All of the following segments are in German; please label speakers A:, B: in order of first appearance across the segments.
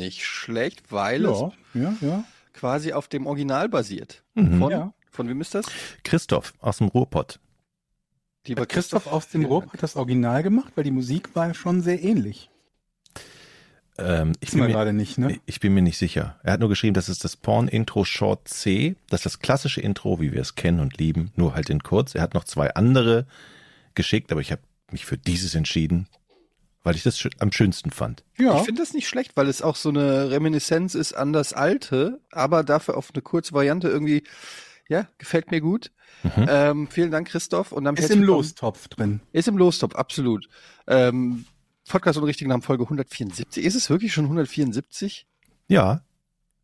A: nicht schlecht, weil es
B: Ja, ja, ja.
A: quasi auf dem Original basiert.
C: Mhm.
A: Von,
B: Ja.
A: von wem ist das?
C: Christoph aus dem Ruhrpott.
A: Lieber
B: Hat Christoph aus dem
A: vielen
B: Ruhr
A: Dank.
B: hat das Original gemacht, weil die Musik war schon sehr ähnlich.
C: Ähm, ich, bin
B: mir nicht, ne?
C: ich bin mir nicht sicher. Er hat nur geschrieben, das ist das Porn-Intro Short C. Das ist das klassische Intro, wie wir es kennen und lieben, nur halt in kurz. Er hat noch zwei andere geschickt, aber ich habe mich für dieses entschieden, weil ich das am schönsten fand.
B: Ja.
A: Ich finde das nicht schlecht, weil es auch so eine Reminiszenz ist an das alte, aber dafür auf eine kurze Variante irgendwie, ja, gefällt mir gut.
C: Mhm.
A: Ähm, vielen Dank, Christoph. Und dann
B: ist im Lostopf drin.
A: Ist im Lostop, absolut. Ähm, Podcast und richtigen Namen Folge 174. Ist es wirklich schon 174?
C: Ja,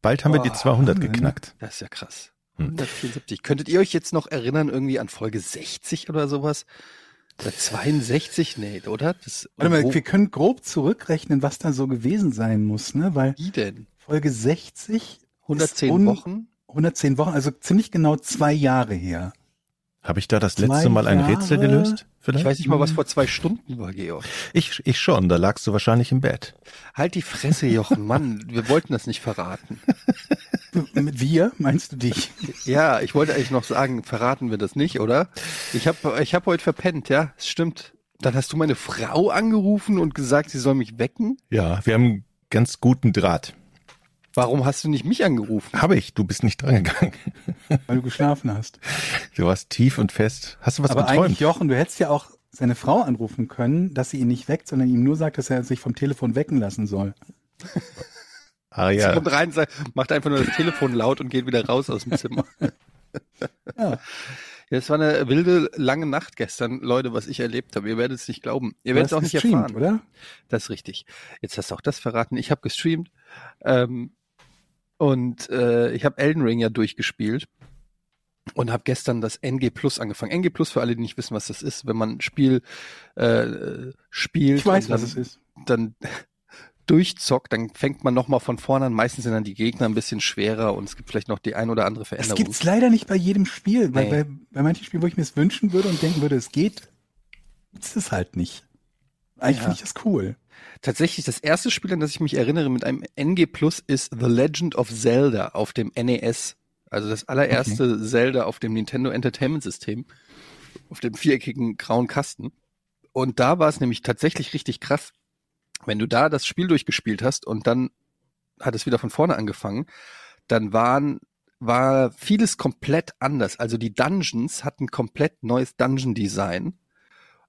C: bald haben wir die
A: Boah,
C: 200
B: haben wir, ne?
C: geknackt.
A: Das ist ja krass.
C: Hm.
A: 174. Könntet ihr euch jetzt noch erinnern, irgendwie an Folge 60 oder sowas? Oder 62? Nee, oder? Das,
B: Warte mal,
A: wo,
B: wir können grob zurückrechnen, was da so gewesen sein muss, ne? Weil
A: wie denn?
B: Folge 60,
A: 110
B: un-
A: Wochen?
B: 110 Wochen, also ziemlich genau zwei Jahre her.
C: Habe ich da das
B: Zwei
C: letzte Mal ein Rätsel
B: Jahre?
C: gelöst? Vielleicht?
A: Ich weiß nicht mal,
B: Hm.
A: was vor zwei Stunden war, Georg.
C: ich, ich schon, da lagst du wahrscheinlich im Bett.
A: Halt die Fresse, Jochen, Mann. Wir wollten das nicht verraten.
B: Mit wir, meinst du dich?
A: Ja, ich wollte eigentlich noch sagen, verraten wir das nicht, oder? Ich habe ich hab heute verpennt, ja, es stimmt. Dann hast du meine Frau angerufen und gesagt, sie soll mich wecken.
C: Ja, wir haben einen ganz guten Draht.
A: Warum hast du nicht mich angerufen?
C: Habe ich, du bist nicht drangegangen.
B: Weil du geschlafen hast.
C: Du warst tief und fest. Hast du was
B: Aber eigentlich,
C: geträumt?
B: Jochen, du hättest ja auch seine Frau anrufen können, dass sie ihn nicht weckt, sondern ihm nur sagt, dass er sich vom Telefon wecken lassen soll.
C: Ah
A: Sie
C: ja,
A: kommt rein, sagt, macht einfach nur das Telefon laut und geht wieder raus aus dem Zimmer.
B: Ja.
A: Ja, es war eine wilde, lange Nacht gestern, Leute, was ich erlebt habe. Ihr werdet es nicht glauben. Ihr werdet es auch nicht erfahren.
B: oder?
A: Das ist richtig. Jetzt hast du auch das verraten. Ich habe gestreamt ähm, und äh, ich habe Elden Ring ja durchgespielt und habe gestern das NG Plus angefangen. NG Plus für alle, die nicht wissen, was das ist, wenn man ein Spiel äh, spielt
B: Ich weiß, was es ist.
A: dann durchzockt, dann fängt man nochmal von vorne an. Meistens sind dann die Gegner ein bisschen schwerer und es gibt vielleicht noch die ein oder andere
B: Das
A: Veränderung.
B: gibt's leider nicht bei jedem Spiel, weil
A: Nee.
B: bei, bei manchen Spielen, wo ich mir es wünschen würde und denken würde, es geht, ist es halt nicht. Eigentlich
A: Ja.
B: finde ich das cool.
A: Tatsächlich das erste Spiel, an das ich mich erinnere mit einem NG Plus ist The Legend of Zelda auf dem NES. Also das allererste Zelda auf dem Nintendo Entertainment System. Auf dem viereckigen grauen Kasten. Und da war es nämlich tatsächlich richtig krass. Wenn du da das Spiel durchgespielt hast und dann hat es wieder von vorne angefangen, dann waren, war vieles komplett anders. Also die Dungeons hatten komplett neues Dungeon Design.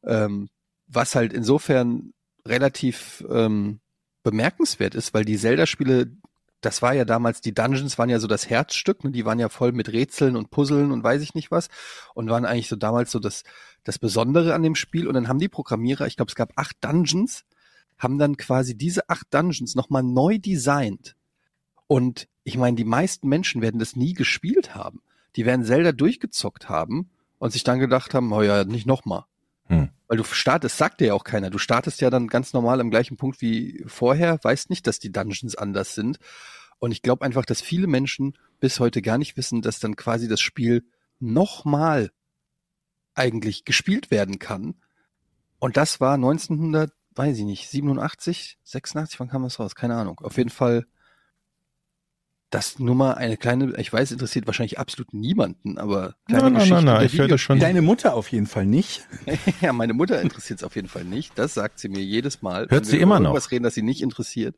A: Ähm, was halt insofern relativ ähm, bemerkenswert ist, weil die Zelda-Spiele, das war ja damals, die Dungeons waren ja so das Herzstück, ne? die waren ja voll mit Rätseln und Puzzeln und weiß ich nicht was und waren eigentlich so damals so das, das Besondere an dem Spiel und dann haben die Programmierer, ich glaube es gab acht Dungeons, haben dann quasi diese acht Dungeons nochmal neu designt und ich meine, die meisten Menschen werden das nie gespielt haben. Die werden Zelda durchgezockt haben und sich dann gedacht haben, oh ja, nicht nochmal.
C: Hm.
A: Weil du startest, sagt dir ja auch keiner. Du startest ja dann ganz normal am gleichen Punkt wie vorher, weißt nicht, dass die Dungeons anders sind. Und ich glaube einfach, dass viele Menschen bis heute gar nicht wissen, dass dann quasi das Spiel nochmal eigentlich gespielt werden kann. Und das war 1900, weiß ich nicht, 87, 86, wann kam das raus? Keine Ahnung. Auf jeden Fall das nur mal eine kleine, ich weiß, interessiert wahrscheinlich absolut niemanden, aber kleine
C: Nein, nein,
A: Geschichte
C: nein, nein,
A: der
C: ich höre das schon.
B: Deine Mutter auf jeden Fall nicht.
A: ja, meine Mutter interessiert es auf jeden Fall nicht. Das sagt sie mir jedes Mal.
C: Hört
A: wenn
C: sie
A: wir
C: immer
A: über
C: noch?
A: Irgendwas reden, das sie nicht interessiert.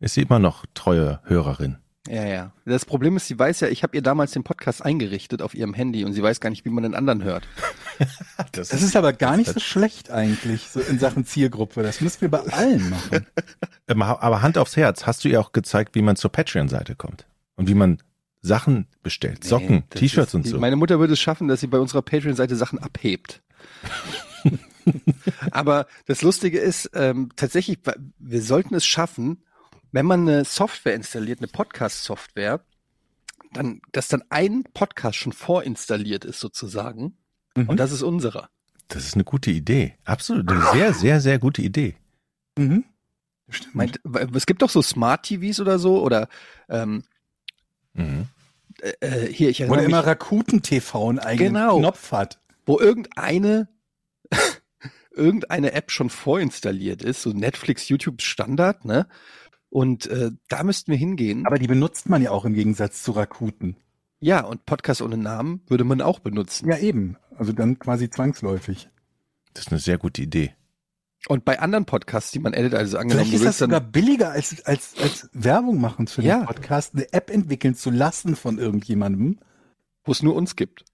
C: Ist sie immer noch treue Hörerin.
A: Ja, ja. Das Problem ist, sie weiß ja, ich habe ihr damals den Podcast eingerichtet auf ihrem Handy und sie weiß gar nicht, wie man den anderen hört.
B: Das ist aber gar nicht so schlecht eigentlich, so in Sachen Zielgruppe. Das müssen wir bei allen machen.
C: Ähm, Aber Hand aufs Herz, hast du ihr auch gezeigt, wie man zur Patreon-Seite kommt? Und wie man Sachen bestellt, Socken,
A: Nee, das
C: T-Shirts und so.
A: Meine Mutter würde es schaffen, dass sie bei unserer Patreon-Seite Sachen abhebt. Aber das Lustige ist, ähm, tatsächlich, wir sollten es schaffen, wenn man eine Software installiert, eine Podcast-Software, dann, dass dann ein Podcast schon vorinstalliert ist sozusagen.
B: Mhm.
A: Und das ist unserer.
C: Das ist eine gute Idee. Absolut. Eine sehr, sehr, sehr gute Idee.
B: Mhm. Stimmt.
A: Meint, es gibt doch so Smart TVs oder so oder ähm,
C: Mhm.
A: äh, hier, ich
B: Wo
A: erinnere
B: der
A: mich,
B: immer Rakuten TV einen eigenen
A: Genau.
B: Knopf hat.
A: wo irgendeine irgendeine App schon vorinstalliert ist, so Netflix, YouTube Standard, ne? Und äh, da müssten wir hingehen.
B: Aber die benutzt man ja auch im Gegensatz zu Rakuten.
A: Ja, und Podcast ohne Namen würde man auch benutzen.
B: Ja, eben. Also dann quasi zwangsläufig.
C: Das ist eine sehr gute Idee.
A: Und bei anderen Podcasts, die man edit, also angenommen,
B: Vielleicht ist das sogar billiger als, als, als Werbung machen für
A: Ja.
B: den Podcast, eine App entwickeln zu lassen von irgendjemandem.
A: wo es nur uns gibt.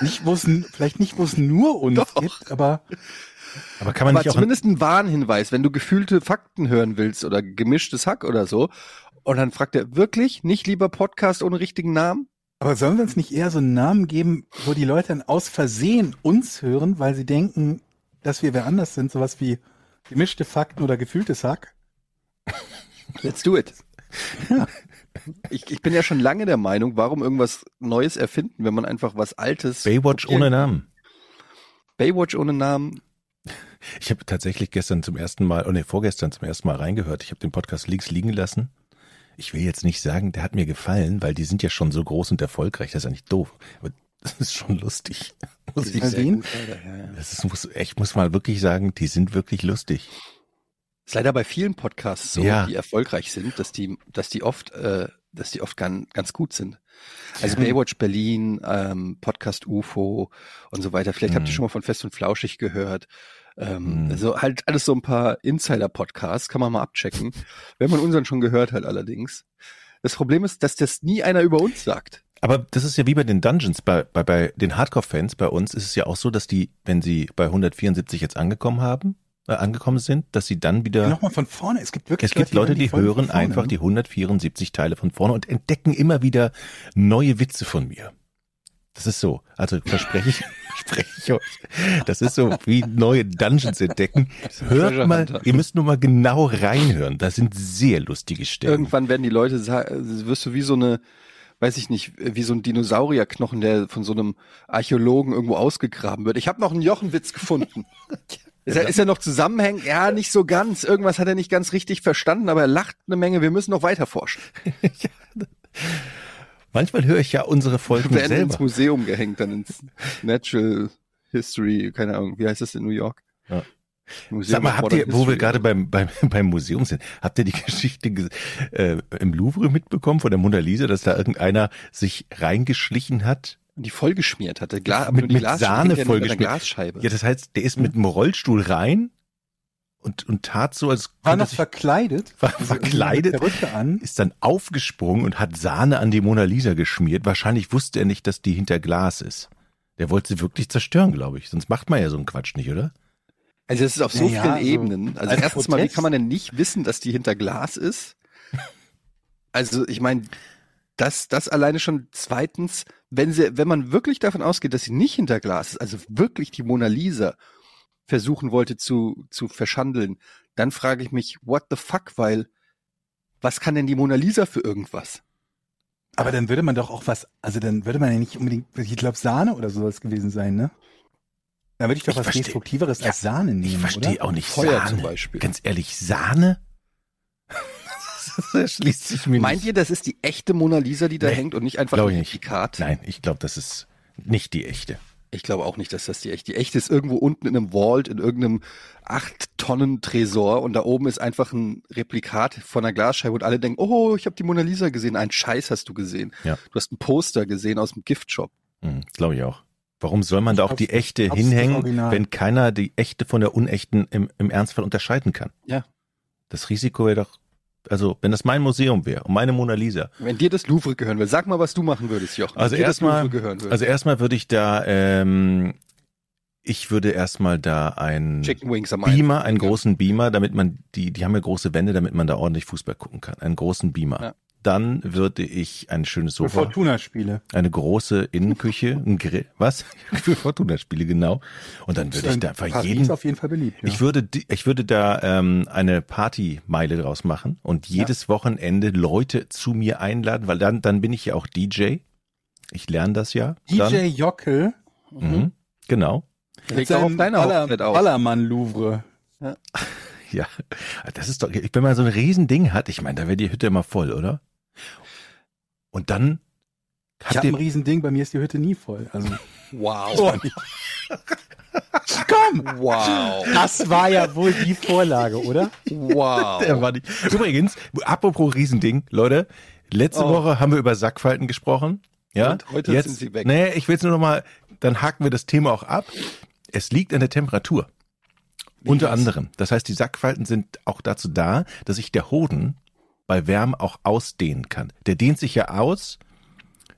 B: Nicht, wo es, vielleicht nicht, wo es nur uns
A: Doch.
B: gibt, aber
C: Aber kann man
A: Aber
C: nicht auch
A: zumindest ein Warnhinweis, wenn du gefühlte Fakten hören willst oder gemischtes Hack oder so. Und dann fragt er, wirklich? Nicht lieber Podcast ohne richtigen Namen?
B: Aber sollen wir uns nicht eher so einen Namen geben, wo die Leute dann aus Versehen uns hören, weil sie denken, dass wir wer anders sind, sowas wie gemischte Fakten oder gefühltes Hack?
A: Let's do it. Ich, ich bin ja schon lange der Meinung, warum irgendwas Neues erfinden, wenn man einfach was Altes.
C: Baywatch ohne. Namen?
A: Baywatch ohne Namen.
C: Ich habe tatsächlich gestern zum ersten Mal, oh nee, vorgestern zum ersten Mal reingehört. Ich habe den Podcast links liegen lassen. Ich will jetzt nicht sagen, der hat mir gefallen, weil die sind ja schon so groß und erfolgreich. Das ist ja nicht doof. Aber das ist schon lustig. Muss ich sagen.
B: sehen.
A: Ja, ja.
C: Das ist, muss, ich muss mal wirklich sagen, die sind wirklich lustig.
A: Ist leider bei vielen Podcasts so,
C: Ja.
A: die erfolgreich sind, dass die, dass die oft, äh, dass die oft ganz, ganz gut sind. Also. Baywatch Berlin, ähm, Podcast UFO und so weiter. Vielleicht habt ihr
C: Mhm.
A: schon mal von Fest und Flauschig gehört. Ähm,
C: Mhm.
A: Also halt alles so ein paar Insider-Podcasts, kann man mal abchecken. Wenn man unseren schon gehört hat allerdings. Das Problem ist, dass das nie einer über uns sagt.
C: Aber das ist ja wie bei den Dungeons, bei, bei, bei den Hardcore-Fans bei uns ist es ja auch so, dass die, wenn sie bei 174 jetzt angekommen haben, angekommen sind, dass sie dann wieder
B: Nochmal von vorne. Es gibt wirklich
C: Es gibt Leute, die
B: Folgen
C: hören einfach
B: ne?
C: die 174 Teile von vorne und entdecken immer wieder neue Witze von mir. Das ist so. Also verspreche ich, verspreche ich euch. Das ist so wie neue Dungeons entdecken. Hört mal,
A: Hunter.
C: ihr müsst nur mal genau reinhören. Da sind sehr lustige Stellen.
A: Irgendwann werden die Leute sagen, wirst du wie so eine, weiß ich nicht, wie so ein Dinosaurierknochen, der von so einem Archäologen irgendwo ausgegraben wird. Ich habe noch einen Jochenwitz gefunden. Ist er, ist er noch zusammenhängend? Ja, nicht so ganz. Irgendwas hat er nicht ganz richtig verstanden, aber er lacht eine Menge. Wir müssen noch weiter forschen.
C: Manchmal höre ich ja unsere Folgen
A: Wir werden ins
C: selber.
A: Museum gehängt, dann ins Natural History, keine Ahnung, wie heißt das in New York?
C: Ja.
A: Museum
C: Sag mal, habt ihr, wo wir
A: History.
C: gerade beim, beim, beim Museum sind, habt ihr die Geschichte ge- äh, im Louvre mitbekommen von der Mona Lisa, dass da irgendeiner sich reingeschlichen hat
A: die vollgeschmiert hatte. Gla
C: Mit- mit
A: Glas-
C: Sahne vollgeschmiert.
A: Glasscheibe.
C: Ja, das heißt, der ist mit einem Rollstuhl rein und, und tat so, als
B: War noch
C: sich,
B: verkleidet.
C: war
B: Also
C: verkleidet, ist dann aufgesprungen und hat Sahne an die Mona Lisa geschmiert. Wahrscheinlich wusste er nicht, dass die hinter Glas ist. Der wollte sie wirklich zerstören, glaube ich. Sonst macht man ja so einen Quatsch nicht, oder?
A: Also es ist auf so
B: Naja,
A: vielen
B: also
A: Ebenen. Also
B: als
A: erstens mal, wie
B: Protest.
A: kann man denn nicht wissen, dass die hinter Glas ist? Also ich meine, das, das alleine schon zweitens, wenn sie, wenn man wirklich davon ausgeht, dass sie nicht hinter Glas ist, also wirklich die Mona Lisa versuchen wollte zu, zu verschandeln, dann frage ich mich, what the fuck, weil was kann denn die Mona Lisa für irgendwas?
B: Aber dann würde man doch auch was, also dann würde man ja nicht unbedingt, ich glaube Sahne oder sowas gewesen sein, ne? Dann würde ich doch
C: Ich
B: was
C: versteh-
B: Destruktiveres
C: Ja,
B: als Sahne nehmen,
C: Ich verstehe auch nicht
A: Feuer
C: Sahne.
A: zum Beispiel.
C: Ganz ehrlich, Sahne? das erschließt sich mir
A: Meint
C: nicht.
A: ihr, das ist die echte Mona Lisa, die da
C: Nee,
A: hängt und nicht einfach ein
C: ich.
A: Replikat?
C: Nein, ich glaube, das ist nicht die echte.
A: Ich glaube auch nicht, dass das die echte. Die echte ist irgendwo unten in einem Vault, in irgendeinem acht Tonnen Tresor und da oben ist einfach ein Replikat von einer Glasscheibe und alle denken, oh, ich habe die Mona Lisa gesehen. Ein Scheiß hast du gesehen.
C: Ja.
A: Du hast ein Poster gesehen aus dem Giftshop.
C: Hm, glaube ich auch. Warum soll man da auch die echte hinhängen, wenn keiner die echte von der unechten im, im Ernstfall unterscheiden kann?
A: Ja.
C: Das Risiko wäre doch, also wenn das mein Museum wäre und meine Mona Lisa,
A: Wenn dir das Louvre gehören würde, sag mal, was du machen würdest, Jochen.
C: Also erstmal- also erstmal würde ich da, ähm, ich würde erstmal da ein
A: Chicken Wings am
C: Beamer, einen
A: ja.
C: großen Beamer, damit man die, die haben ja große Wände, damit man da ordentlich Fußball gucken kann. Einen großen Beamer.
A: Ja.
C: Dann würde ich ein schönes
B: Für
C: Sofa,
B: Fortuna-Spiele.
C: eine große Innenküche, ein Grill, was? Für Fortuna-Spiele, genau. Und dann würde ich da einfach
B: Paris
C: jeden,
B: ist auf jeden Fall beliebt. Ja.
C: ich würde, ich würde da ähm, eine Partymeile draus machen und jedes Wochenende Leute zu mir einladen, weil dann, dann bin ich ja auch DJ. Ich lerne das ja. Dann,
B: DJ Jockel.
C: Mhm, genau.
A: Legt auch auf deiner Hochzeit auf.
B: Ballermann Louvre.
C: Ja, das ist doch, wenn man so ein Riesending hat, ich meine, da wäre die Hütte immer voll, oder? Und dann
B: Ich
C: habt
B: habe ein
C: ihr,
B: Riesending, bei mir ist die Hütte nie voll. Also
A: Wow.
B: Komm!
A: Wow.
B: Das war ja wohl die Vorlage, oder?
A: Wow.
C: Der war nicht. Übrigens, apropos Riesending, Leute, letzte
A: Oh.
C: Woche haben wir über Sackfalten gesprochen. Ja,
A: Und heute
C: jetzt,
A: sind sie weg.
C: Nee, ich will es nur noch mal, dann haken wir das Thema auch ab. Es liegt an der Temperatur. Unter
A: das?
C: anderem. Das heißt, die Sackfalten sind auch dazu da, dass sich der Hoden bei Wärme auch ausdehnen kann. Der dehnt sich ja aus,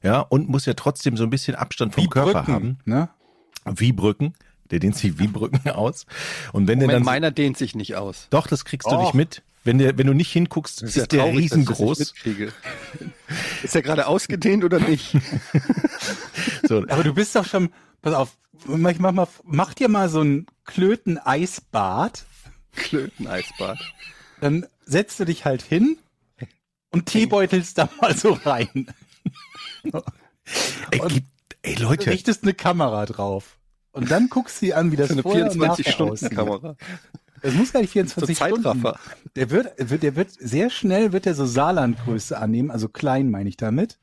C: ja, und muss ja trotzdem so ein bisschen Abstand vom
B: Wie
C: Körper
B: Brücken,
C: haben.
B: Ne?
C: Wie Brücken. Der dehnt sich wie Brücken aus. Und wenn der
A: Moment,
C: dann,
A: meiner dehnt sich nicht aus.
C: doch, das kriegst du nicht mit. Wenn der, wenn du nicht hinguckst,
A: Das
C: ist,
A: ja
C: der
A: traurig, dass ich das
C: riesengroß.
A: Ist er gerade ausgedehnt oder nicht?
C: So,
B: Aber du bist doch schon, pass auf, mach, mach, mal, mach dir mal so ein Klöten-Eisbad,
A: Klöteneisbad.
B: dann setzt du dich halt hin und teebeutelst da mal so rein.
C: ey, gibt, ey
B: Du
C: Leute,
B: richtest eine Kamera drauf. Und dann guckst du dir an, wie das
A: Für eine
B: vorher und nachher aussieht.
A: 24-Stunden-Kamera.
B: Das muss gar nicht
A: Zur
B: 24 Stunden.
A: Zeitraffer.
B: Der wird, wird, der wird sehr schnell wird der so Saarlandgröße annehmen, also klein meine ich damit.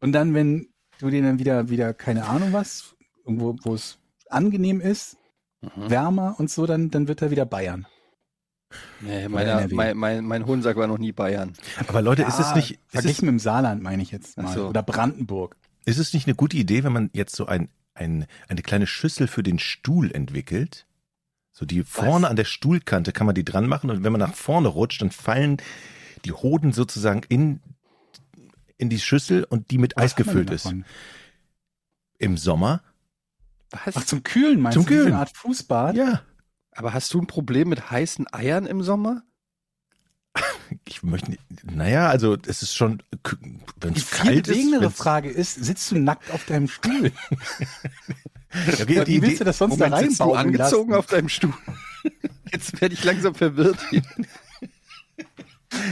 B: Und dann, wenn du den dann wieder, wieder, keine Ahnung was, irgendwo, wo es angenehm ist,
A: Mhm.
B: wärmer und so, dann, dann wird er wieder Bayern.
A: Nee,
B: NRW.
A: mein, mein, mein Hohensack war noch nie Bayern.
C: aber Leute, ist es
B: Ja,
C: nicht, ist es,
B: Verglichen mit dem Saarland meine ich jetzt mal.
A: So.
B: Oder Brandenburg.
C: ist es nicht eine gute Idee, wenn man jetzt so ein, ein, eine kleine Schüssel für den Stuhl entwickelt? So die vorne an der Stuhlkante kann man die dran machen und wenn man nach vorne rutscht, dann fallen die Hoden sozusagen in, in die Schüssel und die mit
B: Was
C: Eis gefüllt ist. Im Sommer?
A: Was?
B: Ach, zum Kühlen meinst
C: Zum
B: du?
C: Kühlen.
B: eine Art Fußbad?
C: Ja.
A: Aber hast du ein Problem mit heißen Eiern im Sommer?
C: Ich möchte nicht, naja, also es ist schon, wenn
B: Die
C: es
B: viel
C: kalt ist. wenn's-
B: Frage ist, sitzt du nackt auf deinem Stuhl?
C: Ja, okay, die
B: Wie willst du das sonst
A: Moment,
B: da
A: sitzt du
B: reinbauen
A: angezogen
B: lassen?
A: auf deinem Stuhl? Jetzt werde ich langsam verwirrt. hier.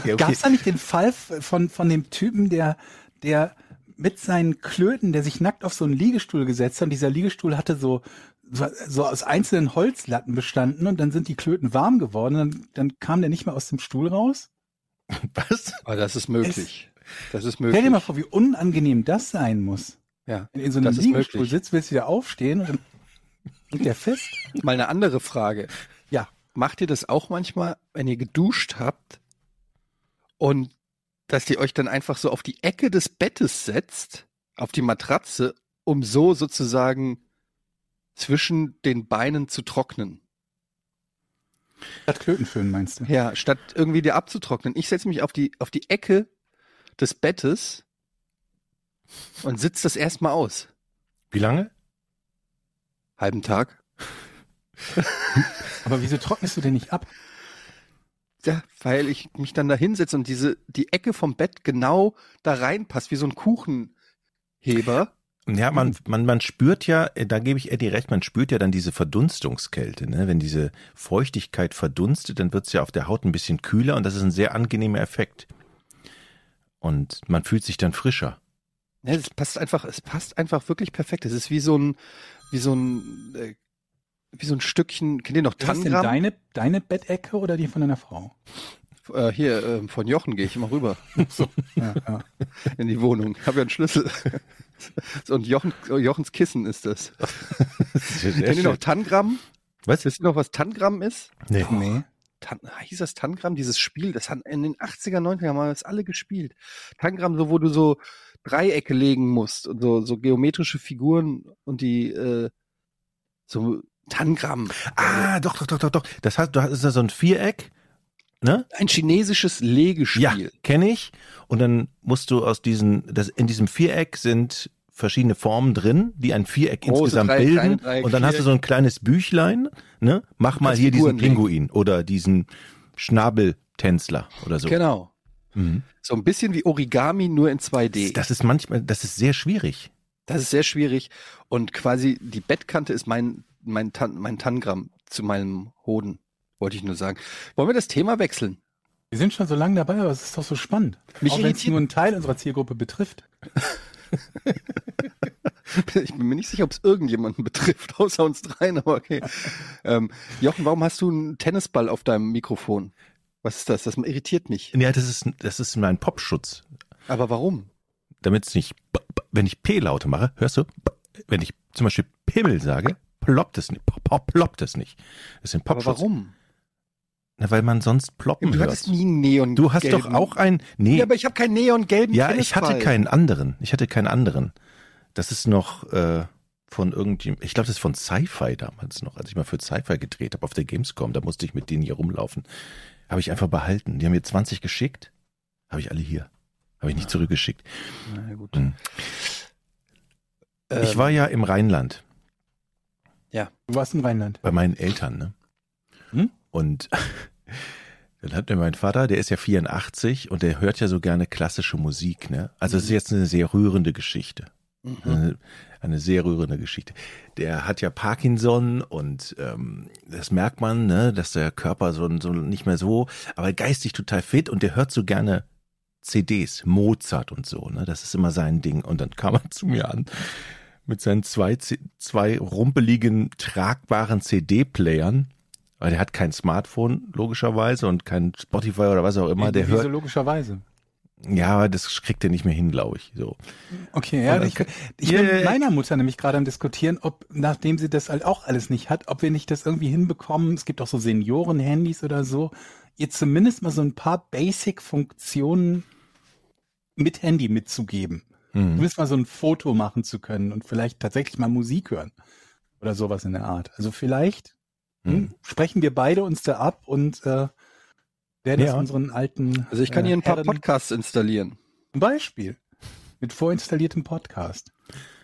C: ja,
B: Gab
C: okay.
B: es da nicht den Fall von, von dem Typen, der, der mit seinen Klöten, der sich nackt auf so einen Liegestuhl gesetzt hat und dieser Liegestuhl hatte so, so, aus einzelnen Holzlatten bestanden und dann sind die Klöten warm geworden und dann, dann kam der nicht mehr aus dem Stuhl raus?
C: Was?
A: Aber das ist möglich. Das ist
B: Stell
A: möglich.
B: dir mal vor, wie unangenehm das sein muss.
A: ja.
B: Wenn du in so einem Liegestuhl sitzt, willst du wieder aufstehen und dann hängt der fest.
A: Mal eine andere Frage.
B: Ja.
A: Macht ihr das auch manchmal, wenn ihr geduscht habt und dass ihr euch dann einfach so auf die Ecke des Bettes setzt, auf die Matratze, um so sozusagen zwischen den Beinen zu trocknen?
B: Statt Klöten füllen, meinst du?
A: Ja, statt irgendwie dir abzutrocknen. Ich setze mich auf die, auf die Ecke des Bettes und sitze das erstmal aus.
C: Wie lange?
A: Halben Tag.
B: Aber wieso trocknest du denn nicht ab?
A: Ja, weil ich mich dann da hinsetze und diese, die Ecke vom Bett genau da reinpasst, wie so ein Kuchenheber.
C: Ja, man, man, man spürt ja, äh, da gebe ich Eddie recht, man spürt ja dann diese Verdunstungskälte. Ne? Wenn diese Feuchtigkeit verdunstet, dann wird es ja auf der Haut ein bisschen kühler und das ist ein sehr angenehmer Effekt. Und man fühlt sich dann frischer.
A: Ja, es passt einfach, es passt einfach wirklich perfekt. Es ist wie so ein, wie so ein, äh, wie so ein Stückchen, kennt ihr noch
B: Ist das denn
A: Tangram?
B: deine, deine Bettecke oder die von deiner Frau?
A: Äh, hier, äh, von Jochen gehe ich immer rüber
B: Ja, ja.
A: in die Wohnung. Ich habe ja einen Schlüssel. und Jochen, Jochens Kissen ist das. Kennt ihr noch Tangram?
C: Was?
A: Wisst ihr noch, was Tangram ist?
C: Nee.
B: Nee.
A: Tan hieß das Tangram, dieses Spiel, das hat in den 80er, 90er haben wir das alle gespielt. Tangram, so wo du so Dreiecke legen musst und so, so geometrische Figuren und die äh, so Tangram.
C: Ah, doch, doch, doch, doch, doch. Das heißt, du hast ist da so ein Viereck, ne?
A: Ein chinesisches Legespiel.
C: Ja, kenne ich. Und dann musst du aus diesen, das, in diesem Viereck sind verschiedene Formen drin, die ein Viereck
A: Große
C: insgesamt
A: kleine
C: bilden.
A: Dreieck,
C: und dann hast du so ein kleines Büchlein, ne? Mach mal hier diesen
A: Figuren legen.
C: Pinguin oder diesen Schnabeltänzler oder so.
A: Genau.
C: Mhm.
A: So ein bisschen wie Origami, nur in 2D.
C: Das ist manchmal, das ist sehr schwierig.
A: Das ist sehr schwierig. Und quasi die Bettkante ist mein, mein, Tan mein Tangram zu meinem Hoden, wollte ich nur sagen. Wollen wir das Thema wechseln?
B: Wir sind schon so lange dabei, aber es ist doch so spannend.
A: Mich
B: Auch wenn es nur einen Teil unserer Zielgruppe betrifft.
A: Ich bin mir nicht sicher, ob es irgendjemanden betrifft, außer uns dreien, aber okay. Ähm, Jochen, warum hast du einen Tennisball auf deinem Mikrofon? Was ist das? Das irritiert mich.
C: Ja, das ist, das ist mein Popschutz.
A: Aber warum?
C: Damit es nicht, wenn ich P-Laute mache, hörst du, wenn ich zum Beispiel Pimmel sage, ploppt es nicht. Ploppt es nicht. Das sind
A: Aber warum?
C: Na, weil man sonst ploppen
A: Du
C: hört.
A: hattest nie einen Neon.
C: Du hast doch auch ein, nee,
A: Ja, aber ich habe keinen neongelben
C: ja, ich hatte keinen anderen. Ich hatte keinen anderen. Das ist noch äh, von irgendjemandem, ich glaube, das ist von Sci-Fi damals noch, als ich mal für Sci-Fi gedreht habe auf der Gamescom, da musste ich mit denen hier rumlaufen. Habe ich einfach behalten. Die haben mir 20 geschickt, habe ich alle hier. Habe ich nicht zurückgeschickt.
A: Na gut.
C: Hm.
A: Ähm,
C: Ich war ja im Rheinland
B: Du warst im Rheinland.
C: bei meinen Eltern, ne?
B: Hm?
C: Und dann hat mir mein Vater, der ist ja 84 und der hört ja so gerne klassische Musik, ne? Also es ist jetzt eine sehr rührende Geschichte.
A: Mhm.
C: Eine, eine sehr rührende Geschichte. Der hat ja Parkinson und ähm, das merkt man, ne, dass der Körper so, so nicht mehr so, aber geistig total fit und der hört so gerne CDs, Mozart und so, ne? Das ist immer sein Ding. Und dann kam er zu mir an mit seinen zwei, zwei rumpeligen, tragbaren CD-Playern. Weil der hat kein Smartphone, logischerweise, und kein Spotify oder was auch immer. Der
B: Wieso
C: hört,
B: logischerweise?
C: ja, aber das kriegt er nicht mehr hin, glaube ich. So.
B: Okay, ja, ich, ich
C: Ja,
B: bin mit meiner Mutter nämlich gerade am diskutieren, ob, nachdem sie das halt auch alles nicht hat, ob wir nicht das irgendwie hinbekommen, es gibt auch so Senioren-Handys oder so, ihr zumindest mal so ein paar Basic-Funktionen mit Handy mitzugeben.
C: Mhm.
B: Zumindest mal so ein Foto machen zu können und vielleicht tatsächlich mal Musik hören. Oder sowas in der Art. Also vielleicht hm,
C: Mhm.
B: sprechen wir beide uns da ab und äh, werden das
C: Ja.
B: unseren alten
A: Also ich kann
B: äh,
A: hier ein paar
B: Herren-
A: Podcasts installieren.
B: Zum Beispiel. Mit vorinstalliertem Podcast.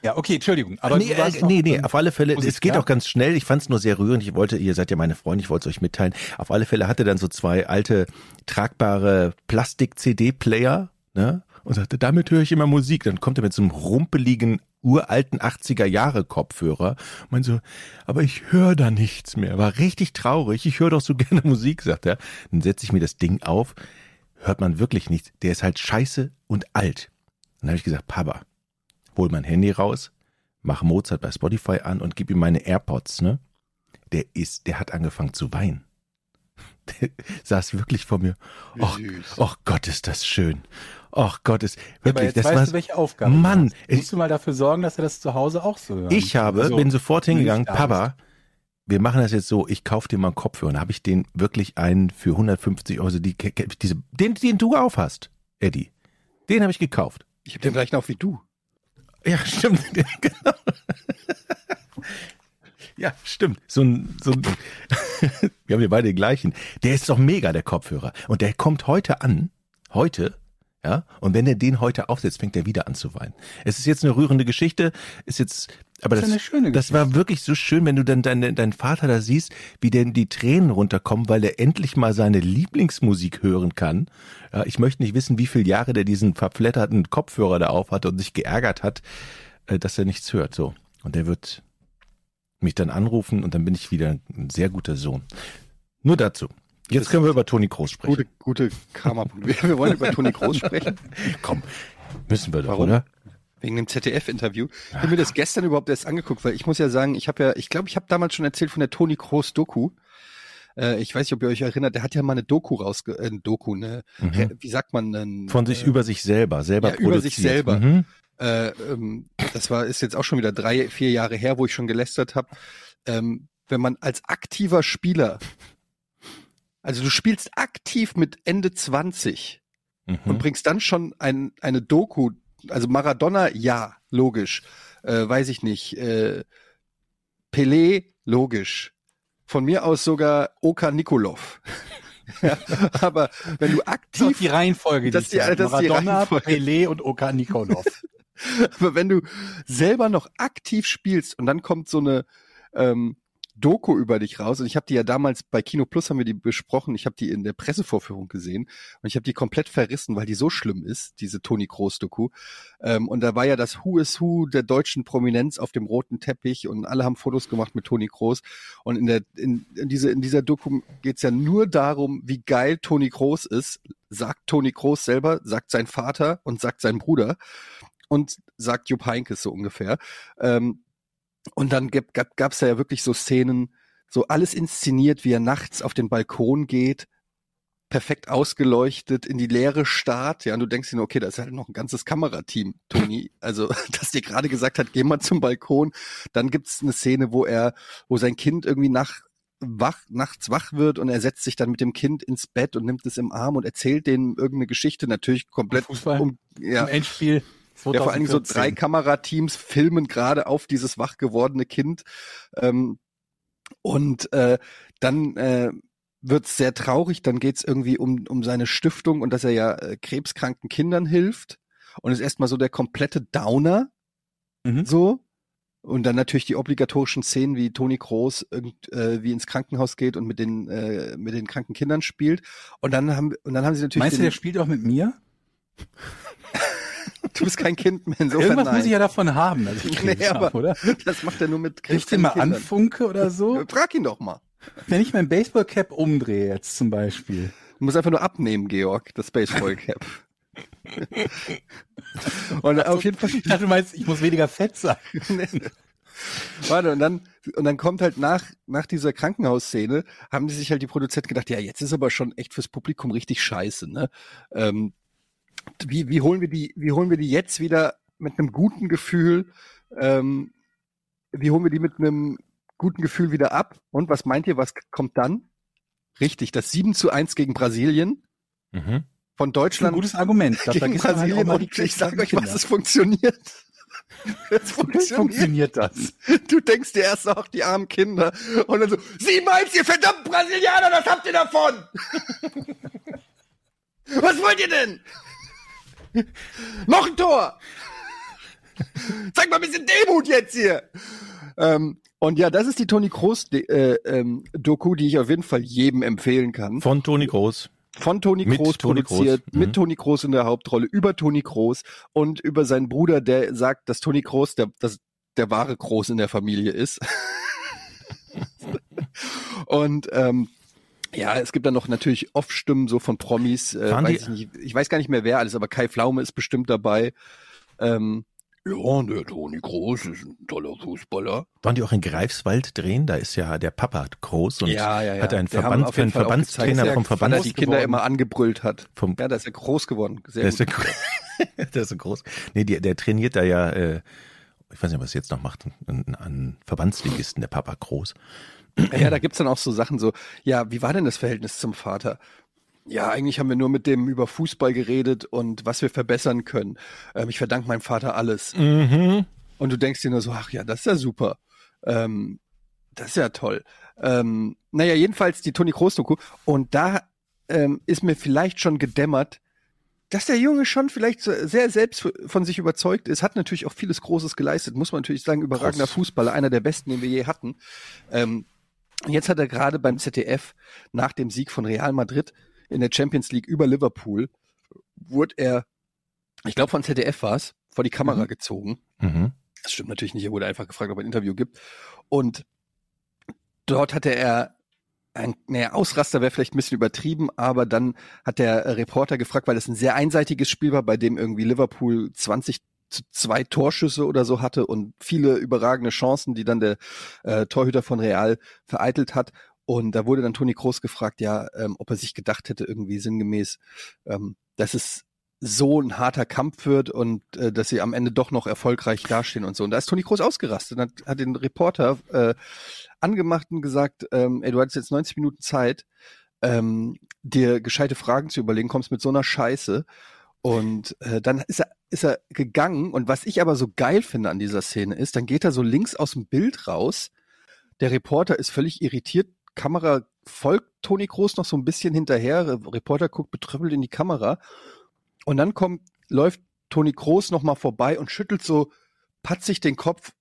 B: Ja, okay, Entschuldigung. Aber
C: nee, äh, nee, nee, auf alle Fälle,
B: Musik,
C: es geht
B: ja?
C: auch ganz schnell. Ich fand es nur sehr rührend. Ich wollte, ihr seid ja meine Freunde, ich wollte es euch mitteilen. Auf alle Fälle hatte dann so zwei alte, tragbare Plastik-CD-Player, ne? Und sagte, damit höre ich immer Musik. Dann kommt er mit so einem rumpeligen, uralten 80er-Jahre-Kopfhörer. Und meint so, aber ich höre da nichts mehr. War richtig traurig. Ich höre doch so gerne Musik, sagt er. Dann setze ich mir das Ding auf. Hört man wirklich nichts. Der ist halt scheiße und alt. Dann habe ich gesagt, Papa, hol mein Handy raus, mach Mozart bei Spotify an und gib ihm meine AirPods, ne? Der ist, der hat angefangen zu weinen. Der saß wirklich vor mir. Och,
A: Süß.
C: och Gott, ist das schön. Och Gott, ist wirklich,
B: jetzt
C: das
B: weißt
C: war,
B: du, welche Aufgabe
C: Mann,
B: du. Musst du mal dafür sorgen, dass er das zu Hause auch so hört.
C: ich habe,
B: Also,
C: bin sofort hingegangen, Papa, wir machen das jetzt so, ich kauf dir mal einen Kopfhörer. Dann habe ich den wirklich einen für 150 Euro, also die, diese, den, den du aufhast, Eddie. Den habe ich gekauft.
A: Ich habe den gleichen auch wie du.
C: Ja, stimmt. genau. Ja, stimmt. So ein, so ein wir haben ja beide den gleichen. Der ist doch mega, der Kopfhörer. Und der kommt heute an. Heute. Ja. Und wenn er den heute aufsetzt, fängt er wieder an zu weinen. Es ist jetzt eine rührende Geschichte. Ist jetzt, aber
B: Das
C: das,
B: ist eine schöne
C: das war wirklich so schön, wenn du dann deinen deinen Vater da siehst, wie denn die Tränen runterkommen, weil er endlich mal seine Lieblingsmusik hören kann. Ja, ich möchte nicht wissen, wie viele Jahre der diesen verflatterten Kopfhörer da auf hat und sich geärgert hat, äh, dass er nichts hört. So. Und der wird mich dann anrufen und dann bin ich wieder ein sehr guter Sohn. Nur dazu. Jetzt können wir über Toni Kroos sprechen.
A: Gute, gute Karma-Punkte. Wir wollen über Toni Kroos sprechen.
C: Komm, müssen wir doch,
A: Warum?
C: oder?
A: Wegen dem ZDF-Interview. Ich habe mir das gestern überhaupt erst angeguckt, weil ich muss ja sagen, ich habe ja, ich glaube, ich habe damals schon erzählt von der Toni Kroos Doku. Äh, ich weiß nicht, ob ihr euch erinnert, der hat ja mal eine Doku rausge, äh, Doku, ne,
C: Mhm.
A: wie sagt man denn?
C: Von sich
A: äh,
C: über sich selber, selber
A: ja, über sich
C: produziert.
A: selber.
C: Mhm.
A: Äh, ähm, das war ist jetzt auch schon wieder drei, vier Jahre her, wo ich schon gelästert habe. Ähm, wenn man als aktiver Spieler, also du spielst aktiv mit Ende 20 und
C: Mhm.
A: bringst dann schon ein, eine Doku, also Maradona, ja, logisch, äh, weiß ich nicht, äh, Pelé, logisch, von mir aus sogar Oka Nikolov. ja, aber wenn du
B: Das ist
A: aktiv
B: die Reihenfolge,
A: Das
B: die
A: ist die- das ist die
B: Maradona,
A: Reihenfolge.
B: Pelé und Oka Nikolov.
A: Aber wenn du selber noch aktiv spielst und dann kommt so eine ähm, Doku über dich raus und ich habe die ja damals bei Kino Plus haben wir die besprochen, ich habe die in der Pressevorführung gesehen und ich habe die komplett verrissen, weil die so schlimm ist, diese Toni Kroos Doku. Ähm, und da war ja das Who is Who der deutschen Prominenz auf dem roten Teppich und alle haben Fotos gemacht mit Toni Kroos und in der in, in, diese, in dieser Doku geht's ja nur darum, wie geil Toni Kroos ist, sagt Toni Kroos selber, sagt sein Vater und sagt sein Bruder und sagt Jupp Heinkes so ungefähr. Ähm, und dann gab, es da ja wirklich so Szenen, so alles inszeniert, wie er nachts auf den Balkon geht, perfekt ausgeleuchtet in die Leere Start. Ja, und du denkst dir nur, okay, da ist halt noch ein ganzes Kamerateam, Toni. Also, dass dir gerade gesagt hat, geh mal zum Balkon. Dann gibt's eine Szene, wo er, wo sein Kind irgendwie nach, wach, nachts wach wird und er setzt sich dann mit dem Kind ins Bett und nimmt es im Arm und erzählt denen irgendeine Geschichte, natürlich komplett
B: Fußball,
A: um, ja.
B: Endspiel. 2014.
A: Ja, vor allen Dingen so drei Kamerateams filmen gerade auf dieses wach gewordene Kind. Ähm, und äh, dann äh, wird's sehr traurig, dann geht's irgendwie um, um seine Stiftung und dass er ja äh, krebskranken Kindern hilft. Und ist erstmal so der komplette Downer.
B: Mhm.
A: So. Und dann natürlich die obligatorischen Szenen, wie Toni Groß irgendwie äh, ins Krankenhaus geht und mit den, äh, mit den kranken Kindern spielt. Und dann haben, und dann haben sie natürlich.
B: Meinst du, der spielt auch mit mir?
A: Du bist kein Kind mehr insofern
B: Irgendwas
A: nein.
B: muss ich ja davon haben, dass ich Krebs
A: Nee,
B: habe, oder?
A: das macht er nur mit
B: Wenn ich den mal
A: krebskranken
B: anfunke oder so?
A: Kindern. Frag ihn doch mal.
B: Wenn ich mein Baseballcap umdrehe jetzt zum Beispiel.
A: Du musst einfach nur abnehmen, Georg, das Baseball Cap. und auf jeden Fall,
B: Ich dachte, du meinst, ich muss weniger fett sein.
A: warte, und dann, und dann kommt halt nach, nach dieser Krankenhausszene, haben die sich halt die Produzenten gedacht, ja, jetzt ist aber schon echt fürs Publikum richtig scheiße, ne? Ähm, wie, wie holen wir die, wie holen wir die jetzt wieder mit einem guten Gefühl, ähm, wie holen wir die mit einem guten Gefühl wieder ab? Und was meint ihr, was kommt dann? Richtig, das 7 zu 1 gegen Brasilien
C: Mhm.
A: von
B: Das ist ein
A: Deutschland
B: gutes Argument. Da
A: gegen
B: halt
A: Brasilien
B: mal die
A: und ich sage euch was, es funktioniert. Es funktioniert.
B: funktioniert das.
A: Du denkst dir erst auch die armen Kinder und dann so, sieh mal, ihr verdammten Brasilianer, was habt ihr davon? Was wollt ihr denn? Noch ein Tor! Zeig mal ein bisschen Demut jetzt hier! Ähm, und ja, das ist die Toni Kroos äh, ähm, Doku, die ich auf jeden Fall jedem empfehlen kann.
C: Von Toni Groß.
A: Von Toni Kroos produziert,
C: Kroos. Mhm.
A: mit Toni Kroos in der Hauptrolle, über Toni Kroos und über seinen Bruder, der sagt, dass Toni Kroos der, das, der wahre Kroos in der Familie ist. und ähm, ja, es gibt dann noch natürlich Off-Stimmen so von Promis. Äh,
C: die-
A: weiß ich, nicht, ich weiß gar nicht mehr wer alles, aber Kai Pflaume ist bestimmt dabei. Ähm, ja, der Toni Kroos ist ein toller Fußballer.
C: Waren die auch in Greifswald drehen? Da ist ja der Papa groß und
A: ja, ja, ja.
C: hat einen
A: Der
C: Verband,
A: jeden
C: einen Verbandstrainer
A: gezeigt,
C: vom
A: er-
C: Verband.
A: weil er die Kinder
B: geworden.
A: immer angebrüllt hat.
C: Vom,
A: Ja, da ist er groß geworden. Sehr
C: der, ist
A: gut.
C: der, der ist so groß. Nee, der, der trainiert da ja, äh, ich weiß nicht, was er jetzt noch macht, an, an Verbandsligisten, der Papa groß.
A: Ja, da gibt's dann auch so Sachen so, ja, wie war denn das Verhältnis zum Vater? Ja, eigentlich haben wir nur mit dem über Fußball geredet und was wir verbessern können. Ähm, ich verdanke meinem Vater alles.
C: Mhm.
A: Und du denkst dir nur so, ach ja, das ist ja super. Ähm, das ist ja toll. Ähm, naja, jedenfalls die Toni Kroos-Doku. Und da ähm, ist mir vielleicht schon gedämmert, dass der Junge schon vielleicht sehr selbst von sich überzeugt ist, hat natürlich auch vieles Großes geleistet, muss man natürlich sagen, überragender
C: Groß.
A: Fußballer, einer der besten, den wir je hatten. Ähm, jetzt hat er gerade beim ZDF nach dem Sieg von Real Madrid in der Champions League über Liverpool, wurde er, ich glaube von ZDF war es, vor die Kamera
B: Mhm.
A: gezogen.
C: Mhm.
A: Das stimmt natürlich nicht, er wurde einfach gefragt, ob er ein Interview gibt. Und dort hatte er ein, naja, Ausraster wäre vielleicht ein bisschen übertrieben, aber dann hat der Reporter gefragt, weil es ein sehr einseitiges Spiel war, bei dem irgendwie Liverpool 20 zu zwei Torschüsse oder so hatte und viele überragende Chancen, die dann der äh, Torhüter von Real vereitelt hat. Und da wurde dann Toni Kroos gefragt, ja, ähm, ob er sich gedacht hätte, irgendwie sinngemäß, ähm, dass es so ein harter Kampf wird und äh, dass sie am Ende doch noch erfolgreich dastehen und so. Und da ist Toni Kroos ausgerastet und hat, hat den Reporter äh, angemacht und gesagt, ähm, ey, du hattest jetzt 90 Minuten Zeit, ähm, dir gescheite Fragen zu überlegen, kommst mit so einer Scheiße. Und äh, dann ist er, ist er gegangen. Und was ich aber so geil finde an dieser Szene ist, dann geht er so links aus dem Bild raus. Der Reporter ist völlig irritiert. Kamera folgt Toni Kroos noch so ein bisschen hinterher. Re- Reporter guckt betrüppelt in die Kamera. Und dann kommt, läuft Toni Kroos noch mal vorbei und schüttelt so patzig den Kopf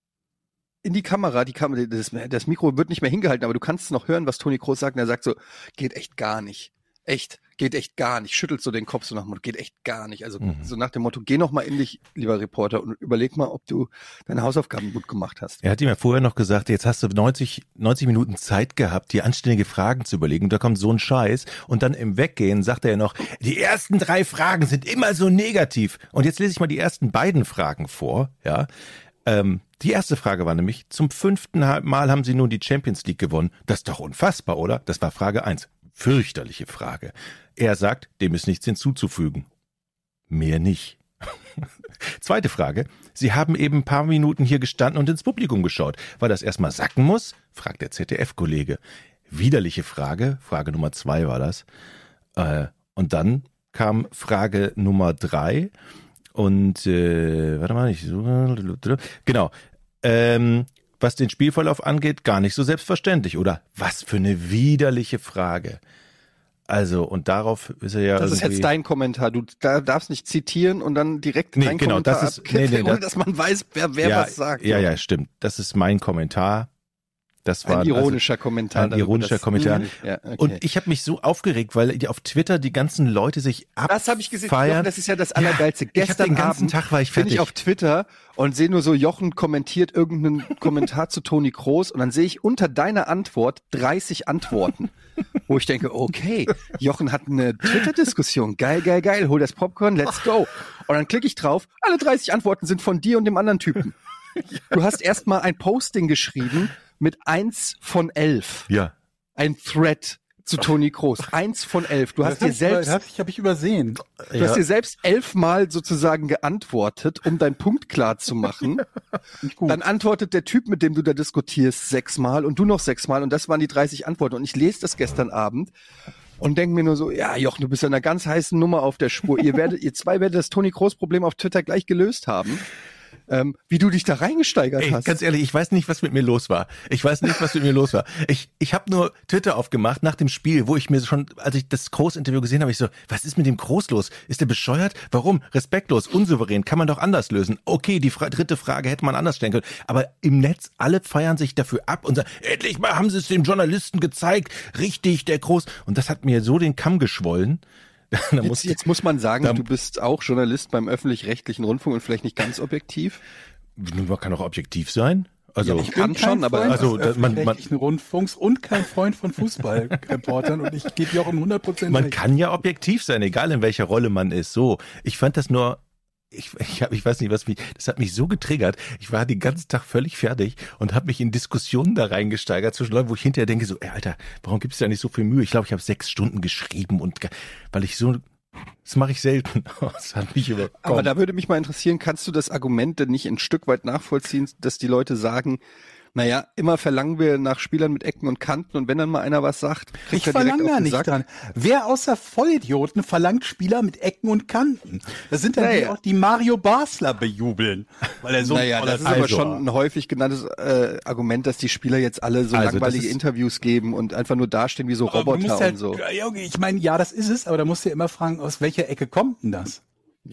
A: in die Kamera. Die Kamera, das, das Mikro wird nicht mehr hingehalten, aber du kannst noch hören, was Toni Kroos sagt. Und er sagt so, geht echt gar nicht. Echt, geht echt gar nicht. Schüttelt so den Kopf so nach dem Motto, geht echt gar nicht. Also
C: Mhm.
A: so nach dem Motto, geh noch mal in dich, lieber Reporter, und überleg mal, ob du deine Hausaufgaben gut gemacht hast.
C: Er hat ihm ja vorher noch gesagt, jetzt hast du 90, 90 Minuten Zeit gehabt, dir anständige Fragen zu überlegen. Und da kommt so ein Scheiß. Und dann im Weggehen sagt er ja noch, die ersten drei Fragen sind immer so negativ. Und jetzt lese ich mal die ersten beiden Fragen vor. Ja. Ähm, die erste Frage war nämlich, zum fünften Mal haben sie nun die Champions League gewonnen. Das ist doch unfassbar, oder? Das war Frage eins. Fürchterliche Frage. Er sagt, dem ist nichts hinzuzufügen. Mehr nicht. Zweite Frage. Sie haben eben ein paar Minuten hier gestanden und ins Publikum geschaut. Weil das erstmal sacken muss? fragt der ZDF-Kollege. Widerliche Frage. Frage Nummer zwei war das. Äh, und dann kam Frage Nummer drei. Und äh, warte mal, ich genau. Ähm, was den Spielverlauf angeht, gar nicht so selbstverständlich, oder? Was für eine widerliche Frage. Also, und darauf ist er ja.
A: Das ist jetzt dein Kommentar. Du da darfst nicht zitieren und dann direkt
C: nee, dein genau, Kommentar das ist, nee, nee,
A: ohne dass man weiß, wer, wer
C: ja,
A: was sagt.
C: Ja, ja, stimmt. Das ist mein Kommentar. Das war
A: ein ironischer
C: also,
A: Kommentar.
C: Ein ironischer das, Kommentar. Ja, okay. Und ich habe mich so aufgeregt, weil auf Twitter die ganzen Leute sich
A: ab Das habe ich gesehen. Jochen, das ist ja das Allergeilste. Ja,
C: Gestern den ganzen Abend Tag war ich fertig.
A: Bin ich auf Twitter und sehe nur so, Jochen kommentiert irgendeinen Kommentar zu Toni Kroos und dann sehe ich unter deiner Antwort 30 Antworten. wo ich denke, okay, Jochen hat eine Twitter-Diskussion. Geil, geil, geil. Hol das Popcorn, let's go. Und dann klicke ich drauf. Alle 30 Antworten sind von dir und dem anderen Typen. Du hast erstmal ein Posting geschrieben mit eins von elf.
C: Ja.
A: Ein Thread zu Toni Kroos. Eins von elf. Du hast
B: das
A: dir selbst,
B: das ich habe ich übersehen.
A: Du ja. hast dir selbst elfmal sozusagen geantwortet, um deinen Punkt klar zu machen. Dann antwortet der Typ, mit dem du da diskutierst, sechsmal und du noch sechsmal und das waren die 30 Antworten. Und ich lese das gestern Abend und denke mir nur so, ja, Jochen, du bist ja einer ganz heißen Nummer auf der Spur. ihr werdet, ihr zwei werdet das Toni Kroos Problem auf Twitter gleich gelöst haben ähm, wie du dich da reingesteigert Ey, hast.
C: Ganz ehrlich, ich weiß nicht, was mit mir los war. Ich weiß nicht, was mit mir los war. Ich, ich habe nur Twitter aufgemacht nach dem Spiel, wo ich mir schon, als ich das Groß-Interview gesehen habe, ich so, was ist mit dem Groß los? Ist der bescheuert? Warum? Respektlos, unsouverän, kann man doch anders lösen. Okay, die fra dritte Frage hätte man anders stellen können. Aber im Netz, alle feiern sich dafür ab und sagen, endlich mal haben sie es dem Journalisten gezeigt. Richtig, der Groß. Und das hat mir so den Kamm geschwollen.
A: jetzt, jetzt, muss man sagen, du bist auch Journalist beim öffentlich-rechtlichen Rundfunk und vielleicht nicht ganz objektiv.
C: Man kann auch objektiv sein. Also
A: ja, ich kann schon, aber
C: also man, man
B: Rundfunks und kein Freund von Fußballreportern und ich gebe dir auch um 100 Prozent.
C: Man kann ja objektiv sein, egal in welcher Rolle man ist. So, ich fand das nur ich, ich, hab, ich weiß nicht, was mich, das hat mich so getriggert. Ich war den ganzen Tag völlig fertig und habe mich in Diskussionen da reingesteigert zwischen Leuten, wo ich hinterher denke, so, ey, Alter, warum gibt's da nicht so viel Mühe? Ich glaube, ich habe sechs Stunden geschrieben und weil ich so, das mache ich selten. Das hat mich überkommen.
A: Aber da würde mich mal interessieren, kannst du das Argument denn nicht ein Stück weit nachvollziehen, dass die Leute sagen, naja, immer verlangen wir nach Spielern mit Ecken und Kanten und wenn dann mal einer was sagt,
B: kriegt ich verlange da nicht Sack. dran. Wer außer Vollidioten verlangt Spieler mit Ecken und Kanten? Das sind dann naja. die auch, die Mario Basler bejubeln,
A: weil er so Naja, das ist aber schon ein häufig genanntes äh, Argument, dass die Spieler jetzt alle so also langweilige Interviews geben und einfach nur dastehen wie so Roboter
B: halt,
A: und so.
B: Ich meine, ja, das ist es, aber da musst du ja immer fragen, aus welcher Ecke kommt denn das?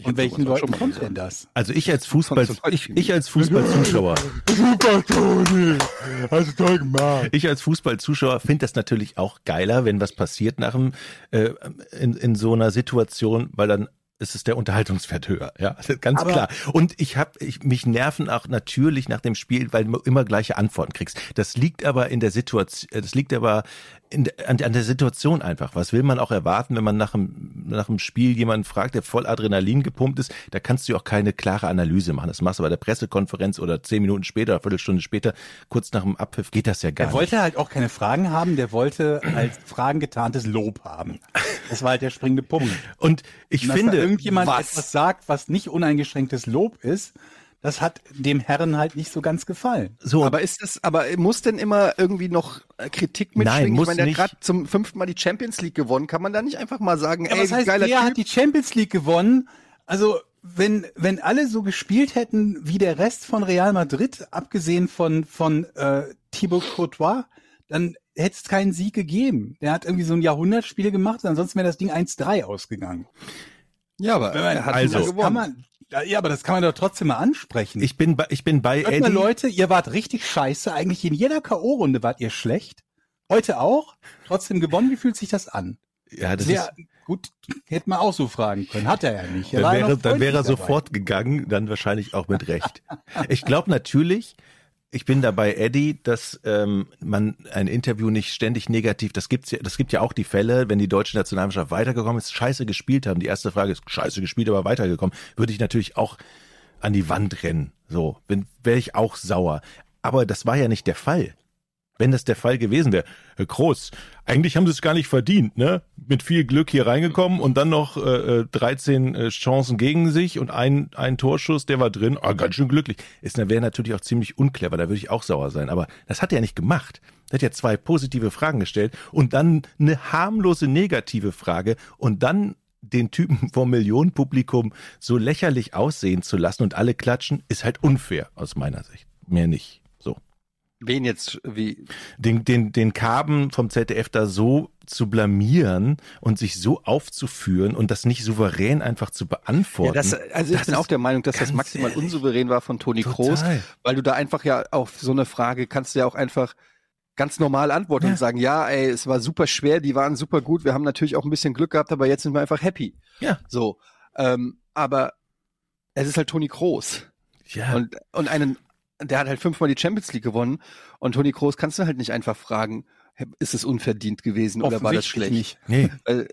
B: Und welchen Leuten kommt denn das?
C: Also ich als Fußball, ich, ich als Fußballzuschauer.
B: Super, Toni! Hast du toll gemacht.
C: Ich als Fußballzuschauer finde das natürlich auch geiler, wenn was passiert nach dem, äh, in, in so einer Situation, weil dann ist es der Unterhaltungswert höher, ja, ganz Aber klar. Und ich habe, ich, mich nerven auch natürlich nach dem Spiel, weil du immer gleiche Antworten kriegst. Das liegt aber in der Situation, das liegt aber in, an, an der Situation einfach. Was will man auch erwarten, wenn man nach dem, nach dem Spiel jemanden fragt, der voll Adrenalin gepumpt ist? Da kannst du auch keine klare Analyse machen. Das machst du bei der Pressekonferenz oder zehn Minuten später, eine Viertelstunde später, kurz nach dem Abpfiff, geht das ja gar
B: nicht.
C: Er
B: wollte halt auch keine Fragen haben, der wollte als Fragen getarntes Lob haben. Das war halt der springende Punkt.
C: Und ich Und finde,
B: irgendjemand was? etwas sagt, was nicht uneingeschränktes Lob ist, das hat dem Herren halt nicht so ganz gefallen.
A: So, aber ist das, aber muss denn immer irgendwie noch äh, Kritik mitschwingen?
C: Nein, muss
A: ich meine, der hat gerade zum fünften Mal die Champions League gewonnen. Kann man da nicht einfach mal sagen,
B: ja, ey, was heißt, geiler der typ? hat die Champions League gewonnen? Also, wenn, wenn alle so gespielt hätten wie der Rest von Real Madrid, abgesehen von, von äh, Thibaut Courtois, dann hätte es keinen Sieg gegeben. Der hat irgendwie so ein Jahrhundertspiel gemacht, ansonsten wäre das Ding 1-3 ausgegangen.
A: Ja, aber
B: man, er hat also, kann man, ja, aber das kann man doch trotzdem mal ansprechen.
C: Ich bin bei, ich bin bei
B: Hört Eddie. Mal, Leute, ihr wart richtig scheiße. Eigentlich in jeder K.O.-Runde wart ihr schlecht. Heute auch. Trotzdem gewonnen. Wie fühlt sich das an?
C: Ja, das Sehr, ist
B: gut. Hätte man auch so fragen können. Hat er ja nicht.
C: Er dann wäre, dann wäre er sofort gegangen. Dann wahrscheinlich auch mit Recht. ich glaube natürlich, ich bin dabei, Eddie, dass ähm, man ein Interview nicht ständig negativ, das gibt's ja, das gibt ja auch die Fälle, wenn die deutsche Nationalmannschaft weitergekommen ist, scheiße gespielt haben. Die erste Frage ist, scheiße gespielt, aber weitergekommen, würde ich natürlich auch an die Wand rennen. So, wäre ich auch sauer. Aber das war ja nicht der Fall. Wenn das der Fall gewesen wäre. Herr Groß, eigentlich haben sie es gar nicht verdient, ne? Mit viel Glück hier reingekommen und dann noch äh, 13 äh, Chancen gegen sich und ein, ein Torschuss, der war drin. Ah, ganz schön glücklich. Ist wäre natürlich auch ziemlich unclever, da würde ich auch sauer sein. Aber das hat er ja nicht gemacht. Er hat ja zwei positive Fragen gestellt und dann eine harmlose negative Frage und dann den Typen vom Millionenpublikum so lächerlich aussehen zu lassen und alle klatschen, ist halt unfair aus meiner Sicht. Mehr nicht.
A: Wen jetzt wie?
C: Den, den, den Kaben vom ZDF da so zu blamieren und sich so aufzuführen und das nicht souverän einfach zu beantworten.
A: Ja, das, also ich bin auch der Meinung, dass das maximal ehrlich, unsouverän war von Toni Kroos, weil du da einfach ja auf so eine Frage kannst du ja auch einfach ganz normal antworten ja. und sagen, ja, ey, es war super schwer, die waren super gut, wir haben natürlich auch ein bisschen Glück gehabt, aber jetzt sind wir einfach happy.
C: Ja.
A: So. Ähm, aber es ist halt Toni Kroos.
C: Ja.
A: Und, und einen der hat halt fünfmal die Champions League gewonnen und Toni Kroos kannst du halt nicht einfach fragen, ist es unverdient gewesen oder war das schlecht? Nicht.
C: Nee.
A: Weil,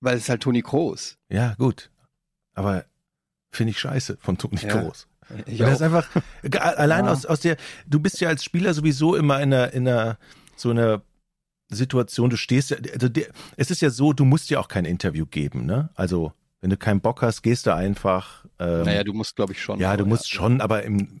A: weil es ist halt Toni Kroos.
C: Ja, gut. Aber finde ich scheiße von Toni ja. Kroos.
A: Ich
C: das ist einfach allein ja. aus aus der du bist ja als Spieler sowieso immer in einer in einer so einer Situation, du stehst ja also der, es ist ja so, du musst ja auch kein Interview geben, ne? Also wenn du keinen Bock hast, gehst du einfach.
A: Ähm, naja, du musst, glaube ich, schon.
C: Ja, du musst ja. schon, aber im,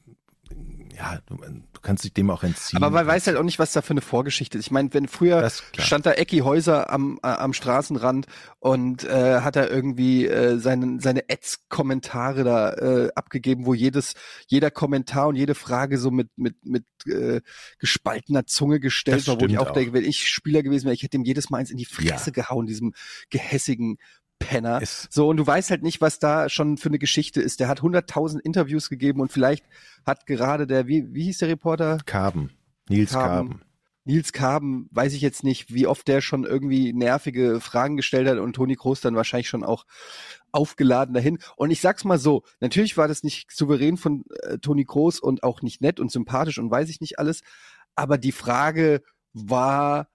C: ja, du, du kannst dich dem auch entziehen.
A: Aber man weiß halt auch nicht, was da für eine Vorgeschichte ist. Ich meine, wenn früher stand da Ecki Häuser am, äh, am Straßenrand und äh, hat er irgendwie äh, seine, seine Ads-Kommentare da äh, abgegeben, wo jedes, jeder Kommentar und jede Frage so mit, mit, mit äh, gespaltener Zunge gestellt war, wo ich auch, auch, denke, wenn ich Spieler gewesen wäre, ich hätte ihm jedes Mal eins in die Fresse ja. gehauen, diesem gehässigen Penner. Ist so, und du weißt halt nicht, was da schon für eine Geschichte ist. Der hat 100.000 Interviews gegeben und vielleicht hat gerade der, wie, wie hieß der Reporter?
C: Karben. Nils Karben. Karben.
A: Nils Karben, weiß ich jetzt nicht, wie oft der schon irgendwie nervige Fragen gestellt hat und Toni Kroos dann wahrscheinlich schon auch aufgeladen dahin. Und ich sag's mal so, natürlich war das nicht souverän von äh, Toni Kroos und auch nicht nett und sympathisch und weiß ich nicht alles, aber die Frage war,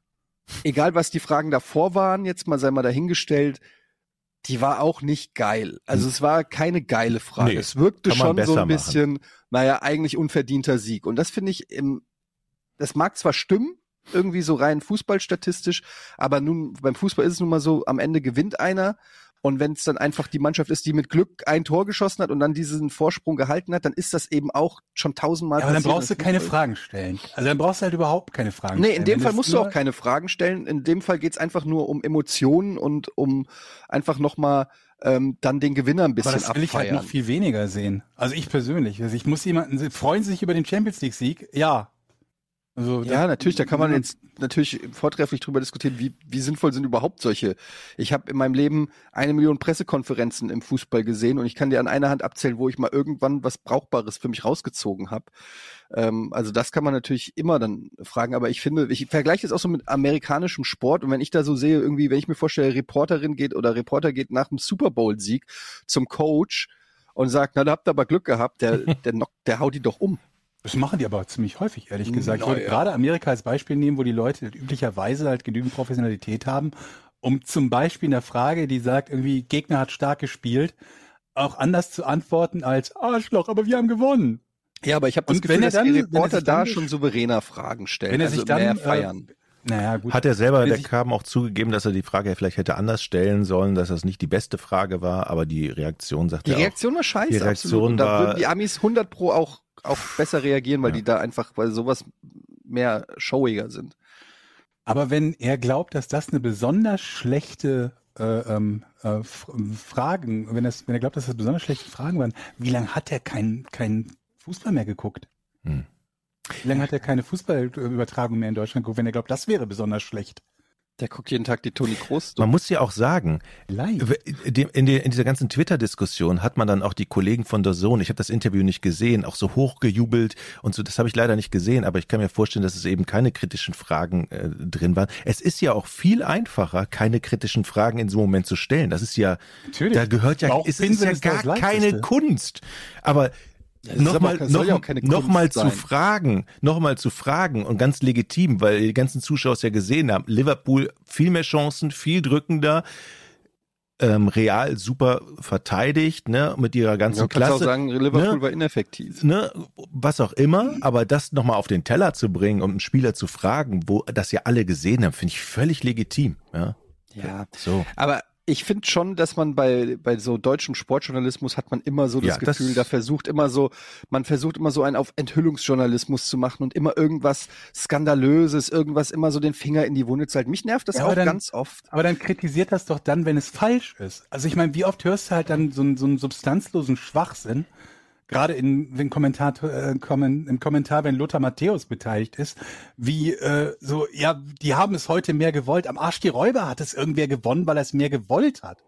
A: egal was die Fragen davor waren, jetzt mal sei mal dahingestellt, die war auch nicht geil. Also es war keine geile Frage. Nee, es wirkte schon so ein bisschen, machen. naja, eigentlich unverdienter Sieg. Und das finde ich im, das mag zwar stimmen, irgendwie so rein fußballstatistisch, aber nun, beim Fußball ist es nun mal so, am Ende gewinnt einer und wenn es dann einfach die Mannschaft ist, die mit Glück ein Tor geschossen hat und dann diesen Vorsprung gehalten hat, dann ist das eben auch schon tausendmal
B: ja, aber dann brauchst du keine Fragen stellen. Also dann brauchst du halt überhaupt keine Fragen
A: nee,
B: stellen.
A: Nee, in dem Fall musst du auch keine Fragen stellen. In dem Fall geht's einfach nur um Emotionen und um einfach nochmal ähm, dann den Gewinner ein bisschen
B: Aber das will
A: abfeiern.
B: ich halt noch viel weniger sehen. Also ich persönlich. Also ich muss jemanden, freuen Sie sich über den Champions League Sieg? Ja.
A: Also ja, natürlich, da kann man jetzt natürlich vortrefflich drüber diskutieren, wie, wie sinnvoll sind überhaupt solche. Ich habe in meinem Leben eine Million Pressekonferenzen im Fußball gesehen und ich kann dir an einer Hand abzählen, wo ich mal irgendwann was Brauchbares für mich rausgezogen habe. Ähm, also das kann man natürlich immer dann fragen, aber ich finde, ich vergleiche das auch so mit amerikanischem Sport und wenn ich da so sehe, irgendwie, wenn ich mir vorstelle, Reporterin geht oder Reporter geht nach dem Super Bowl-Sieg zum Coach und sagt, na, da habt ihr aber Glück gehabt, der, der, knockt, der haut die doch um.
B: Das machen die aber ziemlich häufig, ehrlich gesagt. ich würde ja. gerade Amerika als Beispiel nehmen, wo die Leute üblicherweise halt genügend Professionalität haben, um zum Beispiel in der Frage, die sagt, irgendwie Gegner hat stark gespielt, auch anders zu antworten als Arschloch, aber wir haben gewonnen.
A: Ja, aber ich habe das Gefühl, dass dann, die Reporter da schon souveräner Fragen stellen,
B: wenn er sich also dann, mehr
A: äh, feiern. Äh,
C: naja, gut. Hat er selber, der kam auch zugegeben, dass er die Frage vielleicht hätte anders stellen sollen, dass das nicht die beste Frage war, aber die Reaktion sagt
A: die
C: er
A: Die Reaktion war scheiße. Die
C: Reaktion
A: absolut.
C: war,
A: da würden die Amis 100 pro auch, auch besser reagieren, weil ja. die da einfach, weil sowas mehr showiger sind.
B: Aber wenn er glaubt, dass das eine besonders schlechte äh, ähm, äh, Fragen, wenn, das, wenn er glaubt, dass das besonders schlechte Fragen waren, wie lange hat er keinen kein Fußball mehr geguckt? Hm. Wie lange hat er keine Fußballübertragung mehr in Deutschland geguckt, wenn er glaubt, das wäre besonders schlecht?
A: Der guckt jeden Tag die Toni Kroos.
C: Man muss ja auch sagen, Live. In, in dieser ganzen Twitter-Diskussion hat man dann auch die Kollegen von der Zone, ich habe das Interview nicht gesehen, auch so hochgejubelt und so, das habe ich leider nicht gesehen, aber ich kann mir vorstellen, dass es eben keine kritischen Fragen äh, drin waren. Es ist ja auch viel einfacher, keine kritischen Fragen in so einem Moment zu stellen. Das ist ja, Natürlich. da gehört ja, es ist ja gar keine Kunst. Aber nochmal noch, ja noch mal zu fragen, nochmal zu fragen und ganz legitim, weil die ganzen Zuschauer es ja gesehen haben. Liverpool viel mehr Chancen, viel drückender. ähm, Real super verteidigt, ne, mit ihrer ganzen
A: Ja, kannst
C: Klasse.
A: auch sagen, Liverpool
C: ne?
A: war ineffektiv.
C: ne, was auch immer, aber das nochmal auf den Teller zu bringen und einen Spieler zu fragen, wo das ja alle gesehen haben, finde ich völlig legitim. Ja,
A: Ja,
C: so.
A: aber ich finde schon, dass man bei, bei so deutschem Sportjournalismus hat man immer so das
C: Ja, das-
A: Gefühl, da versucht immer so, man versucht immer so einen auf Enthüllungsjournalismus zu machen und immer irgendwas Skandalöses, irgendwas immer so den Finger in die Wunde zu halten. Mich nervt das
B: Ja,
A: auch
B: aber dann-
A: ganz oft.
B: Aber dann kritisiert das doch dann, wenn es falsch ist. Also ich meine, wie oft hörst du halt dann so einen, so einen substanzlosen Schwachsinn, gerade in, wenn Kommentar, äh, kommen, im Kommentar, wenn Lothar Matthäus beteiligt ist, wie äh, so, ja, die haben es heute mehr gewollt. Am Arsch die Räuber hat es irgendwer gewonnen, weil er es mehr gewollt hat.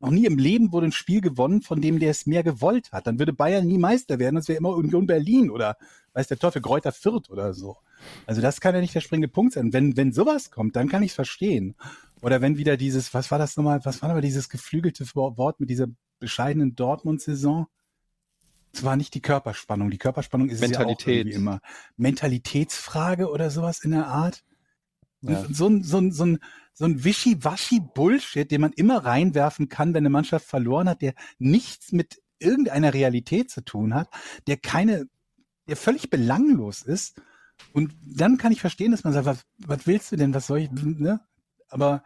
B: Noch nie im Leben wurde ein Spiel gewonnen, von dem der es mehr gewollt hat. Dann würde Bayern nie Meister werden. Das wäre immer Union Berlin oder weiß der Teufel, Kräuter Fürth oder so. Also das kann ja nicht der springende Punkt sein. Wenn, wenn sowas kommt, dann kann ich es verstehen. Oder wenn wieder dieses, was war das nochmal, was war aber dieses geflügelte Wort mit dieser bescheidenen Dortmund-Saison? Es war nicht die Körperspannung. Die Körperspannung ist es ja auch
A: Mentalität.
B: immer. Mentalitätsfrage oder sowas in der Art.
A: Ja.
B: So ein, so ein, so ein, so ein Wischi-Waschi-Bullshit, den man immer reinwerfen kann, wenn eine Mannschaft verloren hat, der nichts mit irgendeiner Realität zu tun hat, der keine, der völlig belanglos ist. Und dann kann ich verstehen, dass man sagt, was, was willst du denn, was soll ich, ne? Aber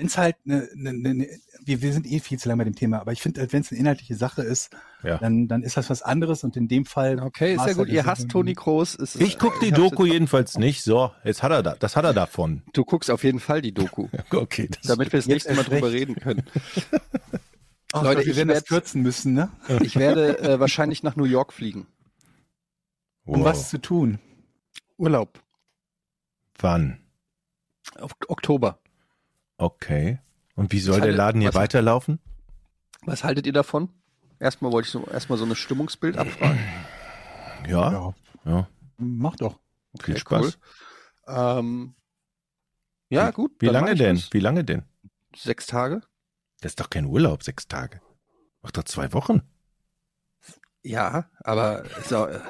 B: wenn es halt eine, eine, eine wir, wir sind eh viel zu lange bei dem Thema, aber ich finde, wenn es eine inhaltliche Sache ist,
C: Ja.
B: dann, dann ist das was anderes und in dem Fall.
A: Okay, ist ja gut.
B: halt
A: Ihr hasst Toni Kroos. Ist,
C: Ich guck die
A: ich
C: Doku jedenfalls nicht. So, jetzt hat er da, das hat er davon.
A: Du guckst auf jeden Fall die Doku,
C: Okay, das
A: damit wir das nächste Mal drüber
B: recht.
A: reden können.
B: Ach,
A: Leute,
B: wir
A: ich
B: werden das kürzen müssen, ne?
A: Ich werde äh, wahrscheinlich nach New York fliegen.
B: Um
C: Wow.
B: was zu tun.
A: Urlaub.
C: Wann?
A: Oktober.
C: Okay. Und wie soll
A: Was
C: der Laden hier
A: was-
C: weiterlaufen?
A: Was haltet ihr davon? Erstmal wollte ich so, erstmal so eine Stimmungsbild abfragen.
C: Ja,
B: Ja,
C: ja.
B: mach doch.
C: Viel
A: Okay,
C: Spaß.
A: cool. Ähm, ja, gut.
C: Wie lange denn?
A: das.
C: Wie lange denn?
A: Sechs Tage?
C: Das ist doch kein Urlaub, sechs Tage. Mach doch zwei Wochen.
A: Ja, aber so, äh,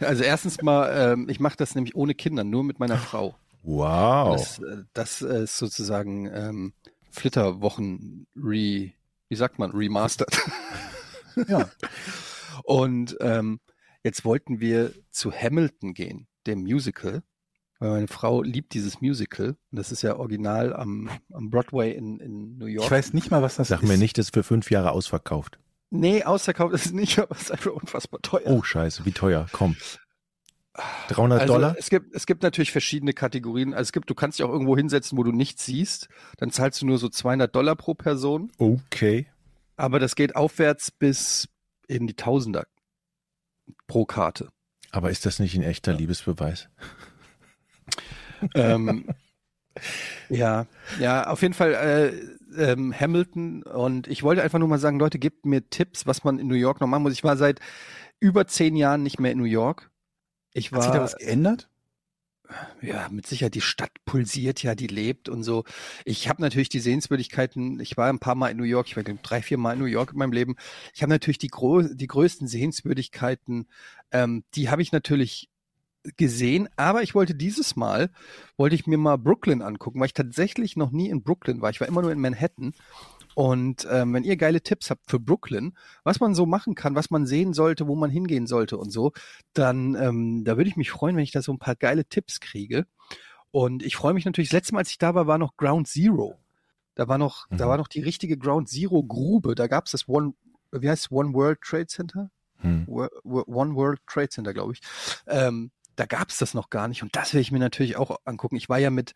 A: also erstens mal, ähm, ich mache das nämlich ohne Kinder, nur mit meiner Frau.
C: Wow.
A: Das, äh, das äh, ist sozusagen ähm, Flitterwochen re, wie sagt man, remastered.
B: Ja.
A: Und ähm, jetzt wollten wir zu Hamilton gehen, dem Musical, weil meine Frau liebt dieses Musical. Und das ist ja original am, am Broadway in, in New York.
B: Ich weiß nicht mal, was das
C: Sag
B: ist.
C: mir nicht, das ist für fünf Jahre ausverkauft.
A: Nee, ausverkauft ist es nicht, aber es ist einfach unfassbar teuer.
C: Oh, scheiße, wie teuer? Komm. 300
A: also
C: Dollar?
A: es gibt es gibt natürlich verschiedene Kategorien. Also es gibt, du kannst dich auch irgendwo hinsetzen, wo du nichts siehst. Dann zahlst du nur so 200 Dollar pro Person.
C: Okay.
A: Aber das geht aufwärts bis in die Tausender pro Karte.
C: Aber ist das nicht ein echter Liebesbeweis?
A: ähm, ja, ja, auf jeden Fall äh, ähm, Hamilton und ich wollte einfach nur mal sagen, Leute, gebt mir Tipps, was man in New York noch machen muss. Ich war seit über zehn Jahren nicht mehr in New York. Ich
B: Hat sich da
A: war,
B: was geändert?
A: ja, mit Sicherheit, die Stadt pulsiert ja, die lebt und so. Ich habe natürlich die Sehenswürdigkeiten, ich war ein paar Mal in New York, ich war drei, vier Mal in New York in meinem Leben. Ich habe natürlich die, gro die größten Sehenswürdigkeiten, ähm, die habe ich natürlich gesehen, aber ich wollte dieses Mal, wollte ich mir mal Brooklyn angucken, weil ich tatsächlich noch nie in Brooklyn war. Ich war immer nur in Manhattan. Und ähm, wenn ihr geile Tipps habt für Brooklyn, was man so machen kann, was man sehen sollte, wo man hingehen sollte und so, dann ähm, da würde ich mich freuen, wenn ich da so ein paar geile Tipps kriege. Und ich freue mich natürlich, das letzte Mal, als ich da war, war noch Ground Zero. Da war noch, da
C: Mhm.
A: war noch die richtige Ground Zero Grube. Da gab es das One, wie heißt es, One World Trade Center?
C: Hm.
A: One World Trade Center, glaube ich. Ähm, da gab es das noch gar nicht und das will ich mir natürlich auch angucken. Ich war ja mit,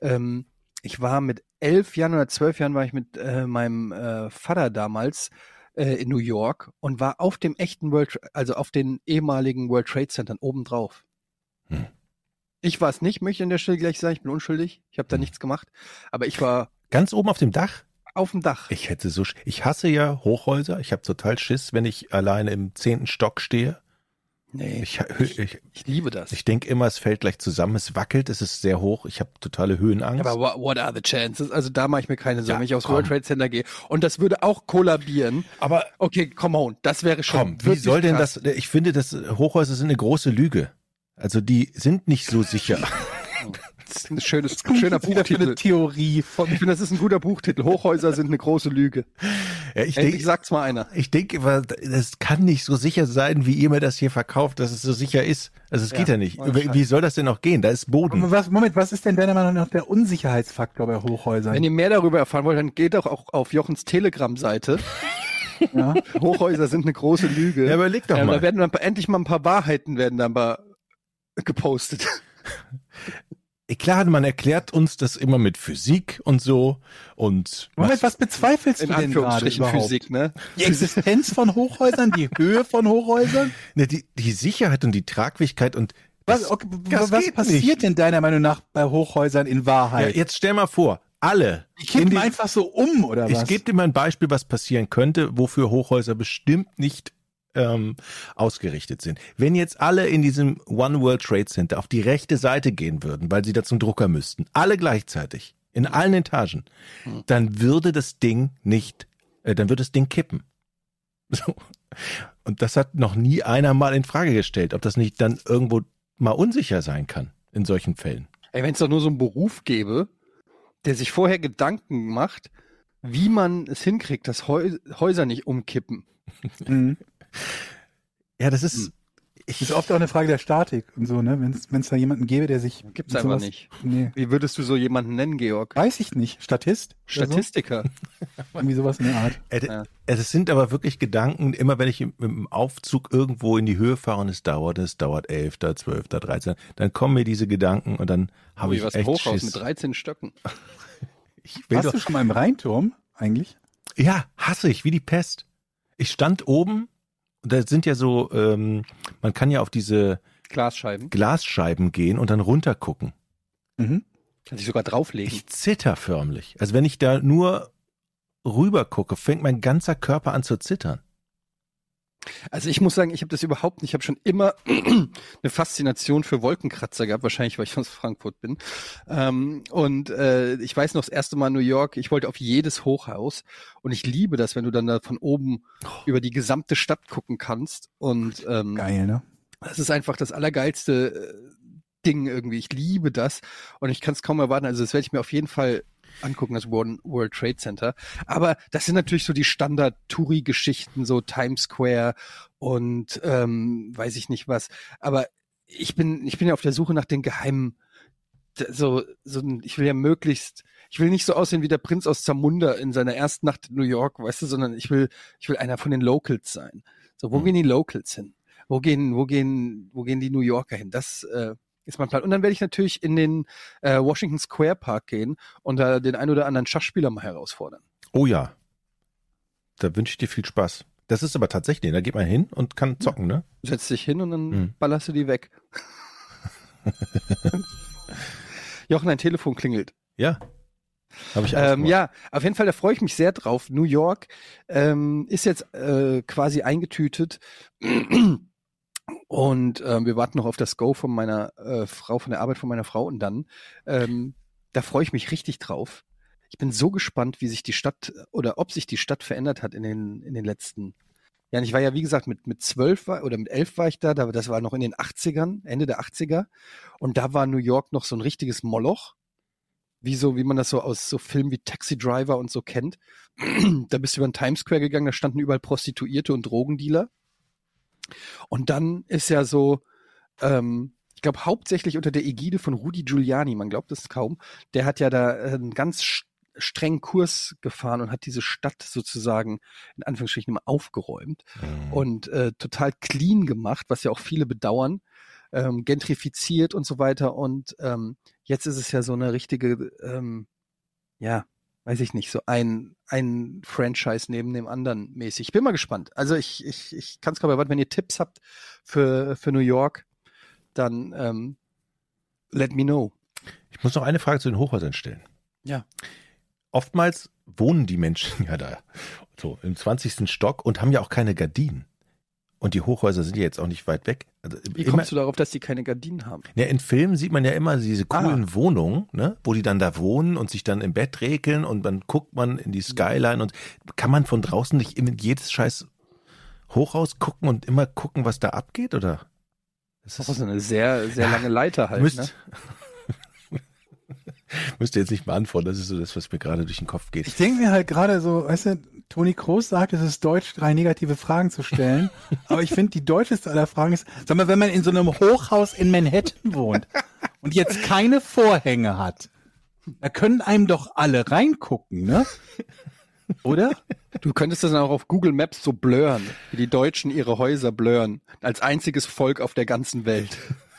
A: ähm, ich war mit elf Jahren oder zwölf Jahren war ich mit äh, meinem äh, Vater damals äh, in New York und war auf dem echten World, also auf den ehemaligen World Trade Centern obendrauf.
C: Hm.
A: Ich war es nicht, möchte ich an der Stelle gleich sagen, ich bin unschuldig, ich habe da
C: Hm.
A: nichts gemacht, aber ich war
C: Ganz oben auf dem Dach?
A: auf dem Dach.
C: Ich hätte so, ich hasse ja Hochhäuser. Ich habe total Schiss, wenn ich alleine im zehnten Stock stehe.
A: Nee,
C: Ich, ich, ich,
A: ich liebe das.
C: ich denke immer, es fällt gleich zusammen, es wackelt, es ist sehr hoch. Ich habe totale Höhenangst.
A: Aber what, what are the chances? Also da mache ich mir keine Sorgen,
C: Ja,
A: wenn ich aufs
C: komm.
A: World Trade Center gehe. Und das würde auch kollabieren.
C: Aber
A: Okay, come on, das wäre schon.
C: komm, wie soll denn
A: krass.
C: das? Ich finde, das Hochhäuser sind eine große Lüge. Also die sind nicht so sicher.
A: Das ist ein schönes, schöner
B: für eine
A: Buchtitel.
B: Theorie von.
A: Ich finde, das ist ein guter Buchtitel. Hochhäuser sind eine große Lüge.
C: Ja, ich denke,
A: sagt's mal einer.
C: ich denke, das kann nicht so sicher sein, wie ihr mir das hier verkauft, dass es so sicher ist. Also es
A: Ja,
C: geht ja nicht. Wie, soll das denn noch gehen? Da ist Boden.
B: Was, Moment, was ist denn deiner Meinung nach der Unsicherheitsfaktor bei Hochhäusern?
A: Wenn ihr mehr darüber erfahren wollt, dann geht doch auch auf Jochens Telegram-Seite.
B: ja?
A: Hochhäuser sind eine große Lüge.
C: Ja, überleg doch mal.
A: Da werden dann endlich mal ein paar Wahrheiten werden dann mal gepostet.
C: Klar, man erklärt uns das immer mit Physik und so und
B: Moment, was bezweifelst
A: In
B: du denn gerade
A: Anführungsstrichen
B: überhaupt?
A: Physik, ne?
B: Die Existenz von Hochhäusern, die Höhe von Hochhäusern?
C: ne, die, die Sicherheit und die Tragfähigkeit und
B: Was, okay,
C: das
B: was passiert
C: nicht.
B: denn deiner Meinung nach bei Hochhäusern in
C: Ja,
B: Wahrheit?
C: jetzt stell mal vor, alle.
B: die kippen einfach so um, oder
C: ich
B: was?
C: gebe dir mal ein Beispiel, was passieren könnte, wofür Hochhäuser bestimmt nicht ähm, ausgerichtet sind. Wenn jetzt alle in diesem One World Trade Center auf die rechte Seite gehen würden, weil sie da zum Drucker müssten, alle gleichzeitig, in allen Etagen, dann würde das Ding nicht, äh, dann würde das Ding kippen. So. Und das hat noch nie einer mal in Frage gestellt, ob das nicht dann irgendwo mal unsicher sein kann in solchen Fällen.
A: Ey, wenn es doch nur so einen Beruf gäbe, der sich vorher Gedanken macht, wie man es hinkriegt, dass Häu Häuser nicht umkippen.
B: Mhm.
C: Ja, das ist.
A: Hm.
C: Ich,
B: Das ist oft auch eine Frage der Statik und so, ne? Wenn es da jemanden gäbe, der sich.
A: Gibt's
B: mit
A: einfach nicht.
B: Nee.
A: Wie würdest du so jemanden nennen, Georg?
B: Weiß ich nicht. Statist?
A: Statistiker.
B: So? Irgendwie sowas in der Art.
C: Äh,
A: Ja.
C: Es sind aber wirklich Gedanken, immer wenn ich im, im Aufzug irgendwo in die Höhe fahre und es dauert, es dauert 11., 12., 13., dann kommen mir diese Gedanken und dann habe ich
A: was ein
C: echt
A: Hochhaus
C: Schiss.
A: mit 13 Stöcken.
C: Ich
B: Warst
C: doch,
B: du schon mal im Rheinturm eigentlich?
C: ja, hasse ich, wie die Pest. Ich stand oben und da sind ja so, ähm, man kann ja auf diese
A: Glasscheiben.
C: Glasscheiben gehen und dann runtergucken.
B: Mhm.
A: Kann sich sogar drauflegen.
C: Ich zitter förmlich. Also wenn ich da nur rüber gucke, fängt mein ganzer Körper an zu zittern.
A: Also ich muss sagen, ich habe das überhaupt nicht. Ich habe schon immer eine Faszination für Wolkenkratzer gehabt, wahrscheinlich, weil ich aus Frankfurt bin. Ähm, und äh, ich weiß noch, das erste Mal in New York, ich wollte auf jedes Hochhaus und ich liebe das, wenn du dann da von oben über die gesamte Stadt gucken kannst. Und ähm,
B: Geil, ne?
A: das ist einfach das allergeilste äh, Ding irgendwie. Ich liebe das und ich kann es kaum erwarten. Also das werde ich mir auf jeden Fall angucken, das World Trade Center. Aber das sind natürlich so die Standard-Touri-Geschichten, so Times Square und ähm, weiß ich nicht was. Aber ich bin, ich bin ja auf der Suche nach den geheimen, so, so, ich will ja möglichst, ich will nicht so aussehen wie der Prinz aus Zamunda in seiner ersten Nacht in New York, weißt du, sondern ich will, ich will einer von den Locals sein. So, wo
C: Hm.
A: gehen die Locals hin? Wo gehen, wo gehen, wo gehen die New Yorker hin? Das äh, ist mein Plan. Und dann werde ich natürlich in den äh, Washington Square Park gehen und da den ein oder anderen Schachspieler mal herausfordern.
C: Oh ja. Da wünsche ich dir viel Spaß. Das ist aber tatsächlich, da geht man hin und kann zocken, ne?
A: Setzt dich hin und dann
C: Hm.
A: ballerst du die weg. Jochen, dein Telefon klingelt.
C: Ja. Habe ich
A: Ähm, ja, auf jeden Fall, da freue ich mich sehr drauf. New York ähm, ist jetzt äh, quasi eingetütet. Und ähm, wir warten noch auf das Go von meiner äh, Frau, von der Arbeit von meiner Frau. Und dann, ähm, da freue ich mich richtig drauf. Ich bin so gespannt, wie sich die Stadt oder ob sich die Stadt verändert hat in den, in den letzten Jahren. Ich war ja, wie gesagt, mit, mit zwölf oder mit elf war ich da, da, das war noch in den 80ern, Ende der 80er. Und da war New York noch so ein richtiges Moloch wie so, wie man das so aus so Filmen wie Taxi Driver und so kennt. da bist du über den Times Square gegangen, da standen überall Prostituierte und Drogendealer. Und dann ist ja so, ähm, ich glaube hauptsächlich unter der Ägide von Rudi Giuliani, man glaubt es kaum, der hat ja da einen ganz strengen Kurs gefahren und hat diese Stadt sozusagen in Anführungsstrichen immer aufgeräumt
C: Mhm.
A: und äh, total clean gemacht, was ja auch viele bedauern, ähm, gentrifiziert und so weiter. Und ähm, jetzt ist es ja so eine richtige, ähm, ja, weiß ich nicht, so ein, ein Franchise neben dem anderen mäßig. Ich bin mal gespannt. Also ich, ich, ich kann es kaum erwarten, wenn ihr Tipps habt für, für New York, dann ähm, let me know.
C: Ich muss noch eine Frage zu den Hochhäusern stellen.
A: Ja.
C: Oftmals wohnen die Menschen ja da so im 20. Stock und haben ja auch keine Gardinen. Und die Hochhäuser sind ja jetzt auch nicht weit weg. Also
A: Wie
C: immer,
A: kommst du darauf, dass die keine Gardinen haben?
C: ja, in Filmen sieht man ja immer diese
A: Ah.
C: coolen Wohnungen, ne, wo die dann da wohnen und sich dann im Bett regeln und dann guckt man in die Skyline und kann man von draußen nicht in jedes scheiß Hochhaus gucken und immer gucken, was da abgeht, oder? Das
A: Das ist eine sehr, sehr
C: Ja,
A: lange Leiter halt.
C: müsst,
A: ne?
C: Müsst ihr jetzt nicht beantworten, das ist so das, was mir gerade durch den Kopf geht.
B: Ich denke mir halt gerade so, weißt du, Toni Kroos sagt, es ist deutsch, drei negative Fragen zu stellen. aber ich finde, die deutscheste aller Fragen ist, sag mal, wenn man in so einem Hochhaus in Manhattan wohnt und jetzt keine Vorhänge hat, da können einem doch alle reingucken, ne? Oder?
A: Du könntest das dann auch auf Google Maps so blurren, wie die Deutschen ihre Häuser blurren, als einziges Volk auf der ganzen Welt.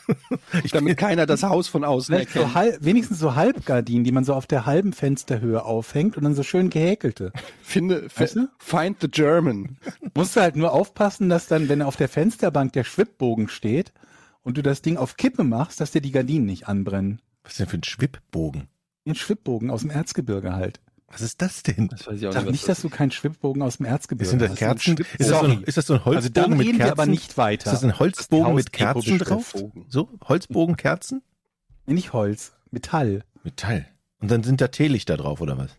A: Damit keiner das Haus von außen
B: Vielleicht so
A: erkennt.
B: halb, wenigstens so Halbgardinen, die man so auf der halben Fensterhöhe aufhängt und dann so schön gehäkelte.
A: Finde, fi-
B: Weißt du?
A: find the German.
B: Musst du halt nur aufpassen, dass dann, wenn auf der Fensterbank der Schwibbogen steht und du das Ding auf Kippe machst, dass dir die Gardinen nicht anbrennen.
C: Was ist denn für ein Schwibbogen?
B: Ein Schwibbogen aus dem Erzgebirge halt.
C: Was ist das denn?
A: Das weiß ich auch
B: Sag
A: was
B: nicht, dass du keinen Schwibbogen aus dem Erzgebirge
C: Sind das
B: hast.
C: Kerzen? Ist das, so ein, ist das so ein
B: Also
C: Holzbogen
B: dann
C: mit
B: reden
C: Kerzen?
B: wir aber nicht weiter.
C: Ist das ein Holzbogen
B: Das
C: mit
B: ist
C: Kerzen drauf? So? Holzbogen, Kerzen?
B: Nee, nicht Holz, Metall.
C: Metall. Und dann sind da Teelichter drauf, oder was?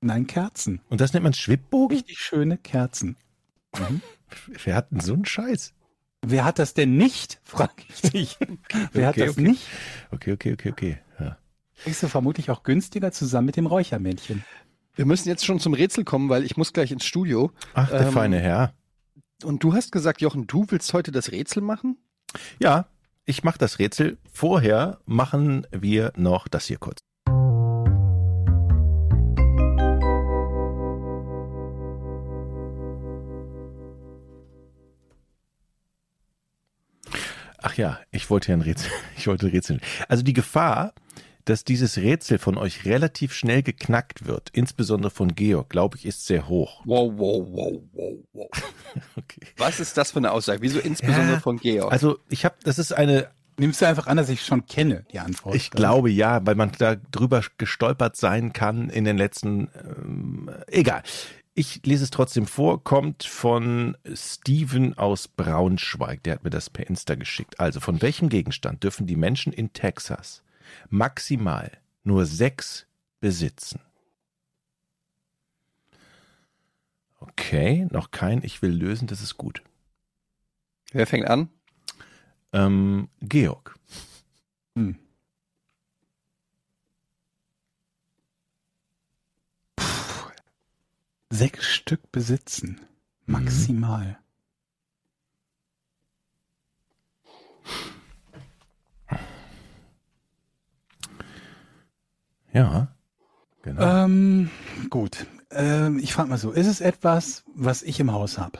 B: Nein, Kerzen.
C: Und das nennt man Schwibbogen?
B: Richtig schöne Kerzen.
C: Wer hat denn so einen Scheiß?
B: Wer hat das denn nicht? Frag ich dich. Wer
C: Okay,
B: hat das
C: okay.
B: nicht?
C: Okay, okay, okay, okay. Ja.
B: Kriegst du vermutlich auch günstiger zusammen mit dem Räuchermännchen.
A: Wir müssen jetzt schon zum Rätsel kommen, weil ich muss gleich ins Studio.
C: Ach, der
A: Ähm,
C: feine Herr.
A: Und du hast gesagt, Jochen, du willst heute das Rätsel machen?
C: Ja, ich mache das Rätsel. Vorher machen wir noch das hier kurz. Ach ja, ich wollte ja ein Rätsel. Ich wollte ein Rätsel. Also die Gefahr, dass dieses Rätsel von euch relativ schnell geknackt wird, insbesondere von Georg, glaube ich, ist sehr hoch.
A: Wow, wow, wow, wow, wow.
C: Okay.
A: Was ist das für eine Aussage? Wieso insbesondere
C: Ja,
A: von Georg?
C: Also ich habe, das ist eine
B: Nimmst du einfach an, dass ich schon kenne, die Antwort.
C: Ich glaube ja, weil man da drüber gestolpert sein kann in den letzten. Ähm, egal. Ich lese es trotzdem vor. Kommt von Steven aus Braunschweig. Der hat mir das per Insta geschickt. Also, von welchem Gegenstand dürfen die Menschen in Texas maximal nur sechs besitzen? Okay, noch kein. Ich will lösen. Das ist gut.
A: Wer fängt an?
C: Ähm, Georg.
B: Hm. Sechs Stück besitzen. Maximal.
C: Ja. Genau.
B: Ähm, gut. Ähm, ich frage mal so, ist es etwas, was ich im Haus habe?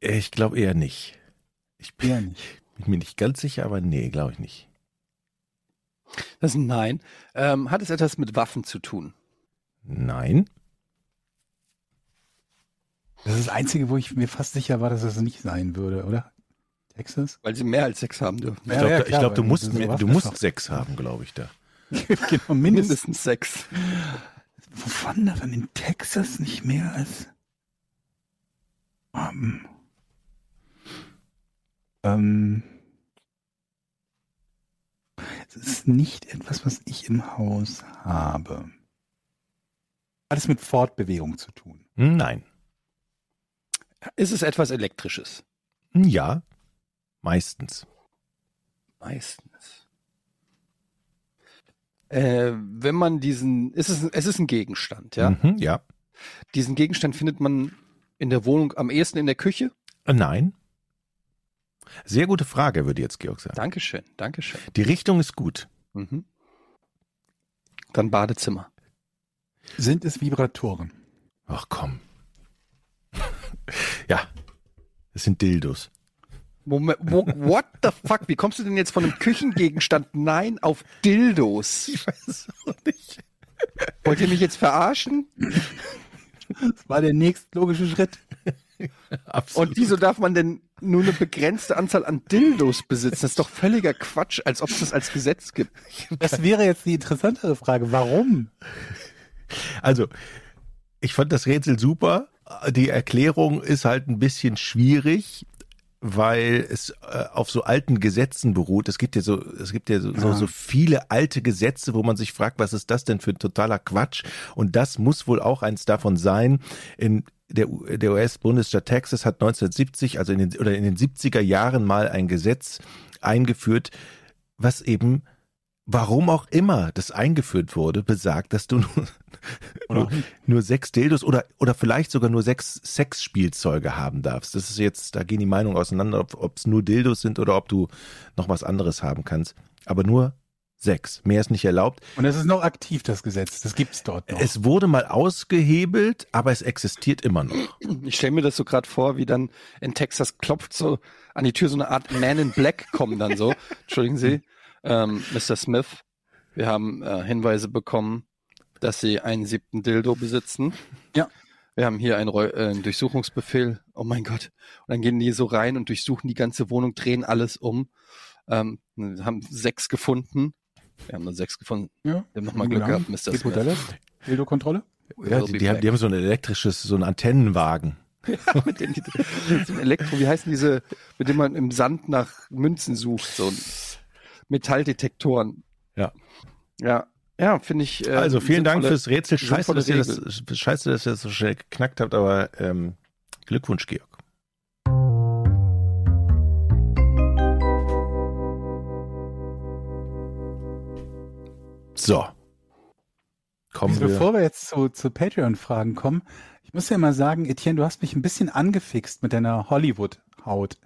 C: Ich glaube eher nicht. Ich bin,
B: Eher nicht.
C: bin mir nicht ganz sicher, aber nee, glaube ich nicht.
A: Das ist ein Nein. Ähm, hat es etwas mit Waffen zu tun?
C: Nein.
B: Das ist das Einzige, wo ich mir fast sicher war, dass es nicht sein würde, oder? Texas?
A: Weil sie mehr als sechs haben dürfen.
C: Ich glaube,
B: ja,
C: glaub, du musst, mehr- du musst sechs haben, glaube ich da.
B: genau, mindestens.
A: Mindestens sechs.
B: Wovon darf man in Texas nicht mehr als haben? Ähm, es ist nicht etwas, was ich im Haus habe. Hat es mit Fortbewegung zu tun?
C: Nein.
A: Ist es etwas Elektrisches?
C: Ja. Meistens.
A: Meistens. Äh, wenn man diesen, ist es, es ist ein Gegenstand, ja?
C: Mhm, ja.
A: Diesen Gegenstand findet man in der Wohnung am ehesten in der Küche?
C: Äh, Nein. Sehr gute Frage, würde jetzt Georg sagen.
A: Dankeschön, Dankeschön.
C: Die Richtung ist gut.
A: Mhm. Dann Badezimmer.
B: Sind es Vibratoren?
C: Ach komm. ja. Es sind Dildos.
A: Moment, wo, what the fuck? Wie kommst du denn jetzt von einem Küchengegenstand Nein auf Dildos?
C: Ich weiß es auch nicht.
A: Wollt ihr mich jetzt verarschen?
B: Das war der nächstlogische Schritt.
C: Absolut.
A: Und wieso darf man denn nur eine begrenzte Anzahl an Dildos besitzen? Das ist doch völliger Quatsch, als ob es das als Gesetz gibt.
B: Das wäre jetzt die interessantere Frage. Warum?
C: Also, ich fand das Rätsel super. Die Erklärung ist halt ein bisschen schwierig, weil es äh, auf so alten Gesetzen beruht. Es gibt ja so, es gibt ja so, so,
B: Ja.
C: so viele alte Gesetze, wo man sich fragt, was ist das denn für ein totaler Quatsch? Und das muss wohl auch eins davon sein. In der, der US-Bundesstaat Texas hat 1970, also in den, oder in den 70er Jahren mal ein Gesetz eingeführt, was eben warum auch immer das eingeführt wurde, besagt, dass du nur, nur, nur sechs Dildos oder, oder vielleicht sogar nur sechs Sexspielzeuge haben darfst. Das ist jetzt, da gehen die Meinungen auseinander, ob es nur Dildos sind oder ob du noch was anderes haben kannst. Aber nur sechs. Mehr ist nicht erlaubt.
B: Und es ist noch aktiv, das Gesetz. Das gibt's dort noch.
C: Es wurde mal ausgehebelt, aber es existiert immer noch.
A: Ich stelle mir das so gerade vor, wie dann in Texas klopft so an die Tür so eine Art Man in Black kommen dann so. Entschuldigen Sie, ähm, Mr. Smith. Wir haben äh, Hinweise bekommen, dass Sie einen siebten Dildo besitzen.
B: Ja.
A: Wir haben hier einen, Reu- äh, einen Durchsuchungsbefehl. Oh mein Gott. Und dann gehen die so rein und durchsuchen die ganze Wohnung, drehen alles um. Ähm, haben sechs gefunden. Wir haben nur sechs gefunden.
B: ja.
A: Wir haben nochmal Glück gehabt, Mr. Smith.
B: Modelle? Dildo-Kontrolle?
C: Ja, die, die, haben, die haben so ein elektrisches, so einen Antennenwagen.
A: mit den, so ein Elektro, wie heißen diese, mit dem man im Sand nach Münzen sucht, so ein Metalldetektoren.
C: Ja.
A: Ja, ja, finde ich. äh,
C: Also vielen Dank fürs Rätsel. Scheiße, dass ihr das, scheiße, dass ihr das so schnell geknackt habt, aber ähm, Glückwunsch, Georg. So. Kommen wir.
B: Bevor wir jetzt zu, zu Patreon-Fragen kommen, ich muss ja mal sagen, Etienne, du hast mich ein bisschen angefixt mit deiner Hollywood-Haut.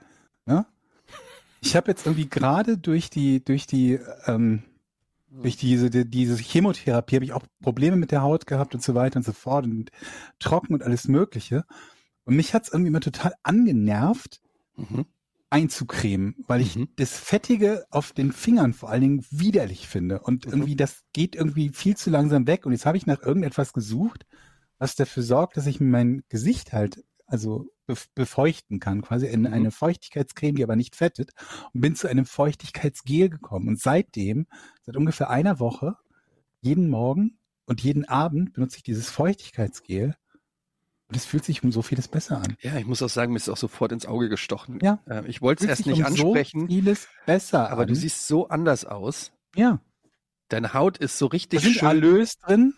B: Ne? Ich habe jetzt irgendwie gerade durch die, durch die, ähm, durch diese, die, diese Chemotherapie habe ich auch Probleme mit der Haut gehabt und so weiter und so fort und trocken und alles Mögliche. Und mich hat's irgendwie immer total angenervt,
A: Mhm.
B: einzucremen, weil ich
A: Mhm.
B: das Fettige auf den Fingern vor allen Dingen widerlich finde. Und
A: Mhm.
B: irgendwie, das geht irgendwie viel zu langsam weg. Und jetzt habe ich nach irgendetwas gesucht, was dafür sorgt, dass ich mein Gesicht halt also bef- befeuchten kann, quasi in
A: Mhm.
B: eine Feuchtigkeitscreme, die aber nicht fettet, und bin zu einem Feuchtigkeitsgel gekommen. Und seitdem, seit ungefähr einer Woche, jeden Morgen und jeden Abend benutze ich dieses Feuchtigkeitsgel. Und es fühlt sich um so vieles besser an.
A: Ja, ich muss auch sagen, mir ist auch sofort ins Auge gestochen.
B: Ja.
A: Äh, ich wollte es
B: Fühlt
A: erst
B: sich
A: nicht
B: um so
A: ansprechen,
B: vieles besser
A: aber
B: an.
A: du siehst so anders aus.
B: ja.
A: Deine Haut ist so
B: Da
A: richtig
B: sind
A: schön.
B: Alös drin,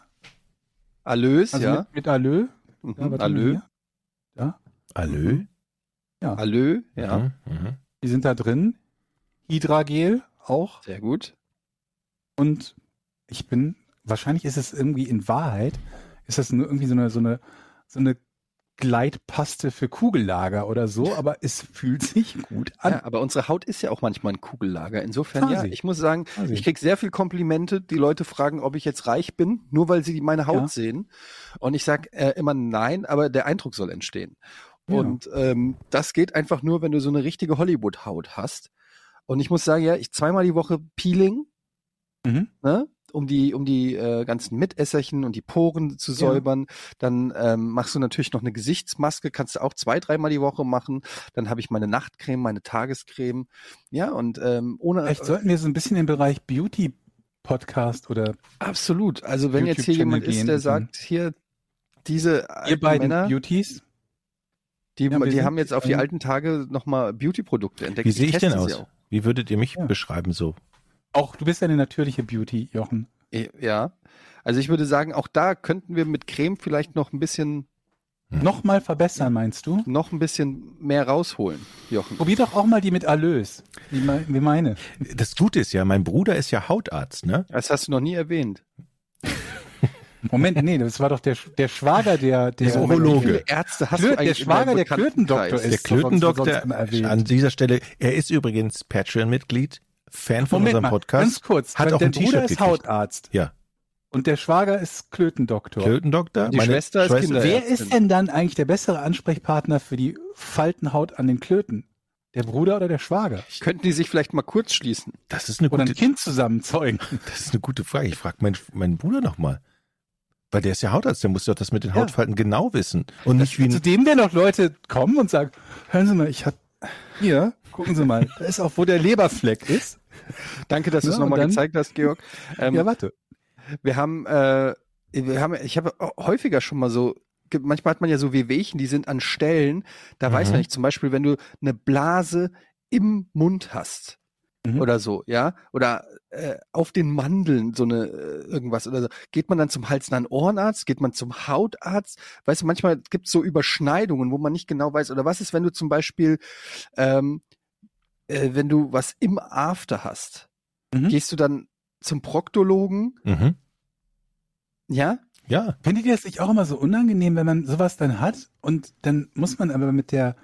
A: Alös,
B: also
A: ja.
B: mit, mit Alö.
A: Mhm.
B: Ja,
A: Alö.
B: Ja,
C: Alö?
B: ja.
A: Alö, ja.
C: Mhm, mhm.
B: Die sind da drin. Hydragel auch.
A: Sehr gut.
B: Und ich bin, wahrscheinlich ist es irgendwie in Wahrheit, ist das nur irgendwie so eine, so eine, so eine Gleitpaste für Kugellager oder so, aber es fühlt sich gut an.
A: Ja, aber unsere Haut ist ja auch manchmal ein Kugellager. Insofern, ja,
B: Quasi.
A: ich muss sagen,
B: Quasi.
A: ich krieg sehr viel Komplimente. Die Leute fragen, ob ich jetzt reich bin, nur weil sie meine Haut
B: Ja.
A: sehen. Und ich sag äh, immer nein, aber der Eindruck soll entstehen.
B: Ja.
A: Und ähm, das geht einfach nur, wenn du so eine richtige Hollywood-Haut hast. Und ich muss sagen, ja, ich zweimal die Woche Peeling,
B: Mhm.
A: ne? Um die, um die äh, ganzen Mitesserchen und die Poren zu
B: Ja.
A: säubern. Dann ähm, machst du natürlich noch eine Gesichtsmaske, kannst du auch zwei, dreimal die Woche machen. Dann habe ich meine Nachtcreme, meine Tagescreme. Ja, und ähm, ohne
B: Vielleicht sollten wir so ein bisschen im Bereich Beauty Podcast oder
A: absolut. Also wenn jetzt hier
B: YouTube-Channel
A: jemand ist, der sagt, hier diese
B: ihr
A: alten
B: beiden
A: Männer,
B: Beauties.
A: die,
B: Ja,
A: die haben jetzt auf die alten Tage nochmal Beauty-Produkte entdeckt.
C: Wie sehe ich denn aus? Wie würdet ihr mich
B: Ja.
C: beschreiben so?
B: Auch du bist ja eine natürliche Beauty, Jochen.
A: Eh, Ja. Also ich würde sagen, auch da könnten wir mit Creme vielleicht noch ein bisschen,
C: Hm.
B: Nochmal verbessern, meinst du?
A: noch ein bisschen mehr rausholen, Jochen.
B: Probier doch auch mal die mit Alös. Wie, me- wie meine.
C: Das Gute ist ja, mein Bruder ist ja Hautarzt, ne?
A: Das hast du noch nie erwähnt.
B: Moment, nee, das war doch der, der Schwager der, der,
C: Der Urologe.
A: Wie viele Ärzte hast
B: Klö-
A: du
B: der Schwager der Klötendoktor ist.
C: Der Klötendoktor an dieser Stelle, er ist übrigens Patreon-Mitglied, Fan von
B: Moment
C: unserem
B: mal,
C: Podcast.
B: ganz kurz.
C: Hat auch
B: der
C: ein
B: Bruder
C: T-Shirt
B: ist
C: gekriegt.
B: Hautarzt
C: Ja,
B: und der Schwager ist Klötendoktor.
C: Klötendoktor.
A: Die Schwester ist Kinder-
B: Wer ist denn dann eigentlich der bessere Ansprechpartner für die Faltenhaut an den Klöten? Der Bruder oder der Schwager?
A: Könnten die sich vielleicht mal kurz schließen?
C: Das ist eine
B: Oder ein
C: gute,
B: Kind zusammen zeugen?
C: das ist eine gute Frage. Ich frage meinen, meinen Bruder nochmal. Weil der ist ja Hautarzt, der muss doch das mit den
B: Ja.
C: Hautfalten genau wissen. Und nicht wie
B: Zu
C: ein,
B: dem werden doch Leute kommen und sagen, hören Sie mal, ich hab hier, gucken Sie mal, da ist auch, wo der Leberfleck ist.
A: Danke, dass du es
B: Ja,
A: nochmal gezeigt hast, Georg. Ähm,
B: Ja, warte.
A: Wir haben, äh, wir haben, ich habe häufiger schon mal so, manchmal hat man ja so Wehwehchen, die sind an Stellen, da weiß
C: Mhm.
A: man nicht, zum Beispiel, wenn du eine Blase im Mund hast
B: Mhm.
A: oder so, ja, oder äh, auf den Mandeln so eine äh, irgendwas oder so, geht man dann zum Hals- und Ohrenarzt, geht man zum Hautarzt, weißt du, manchmal gibt es so Überschneidungen, wo man nicht genau weiß, oder was ist, wenn du zum Beispiel, ähm, äh, wenn du was im After hast,
B: Mhm.
A: gehst du dann zum Proktologen.
C: Mhm.
A: Ja?
C: Ja.
B: Findet ihr das nicht auch immer so unangenehm, wenn man sowas dann hat und dann muss man aber mit der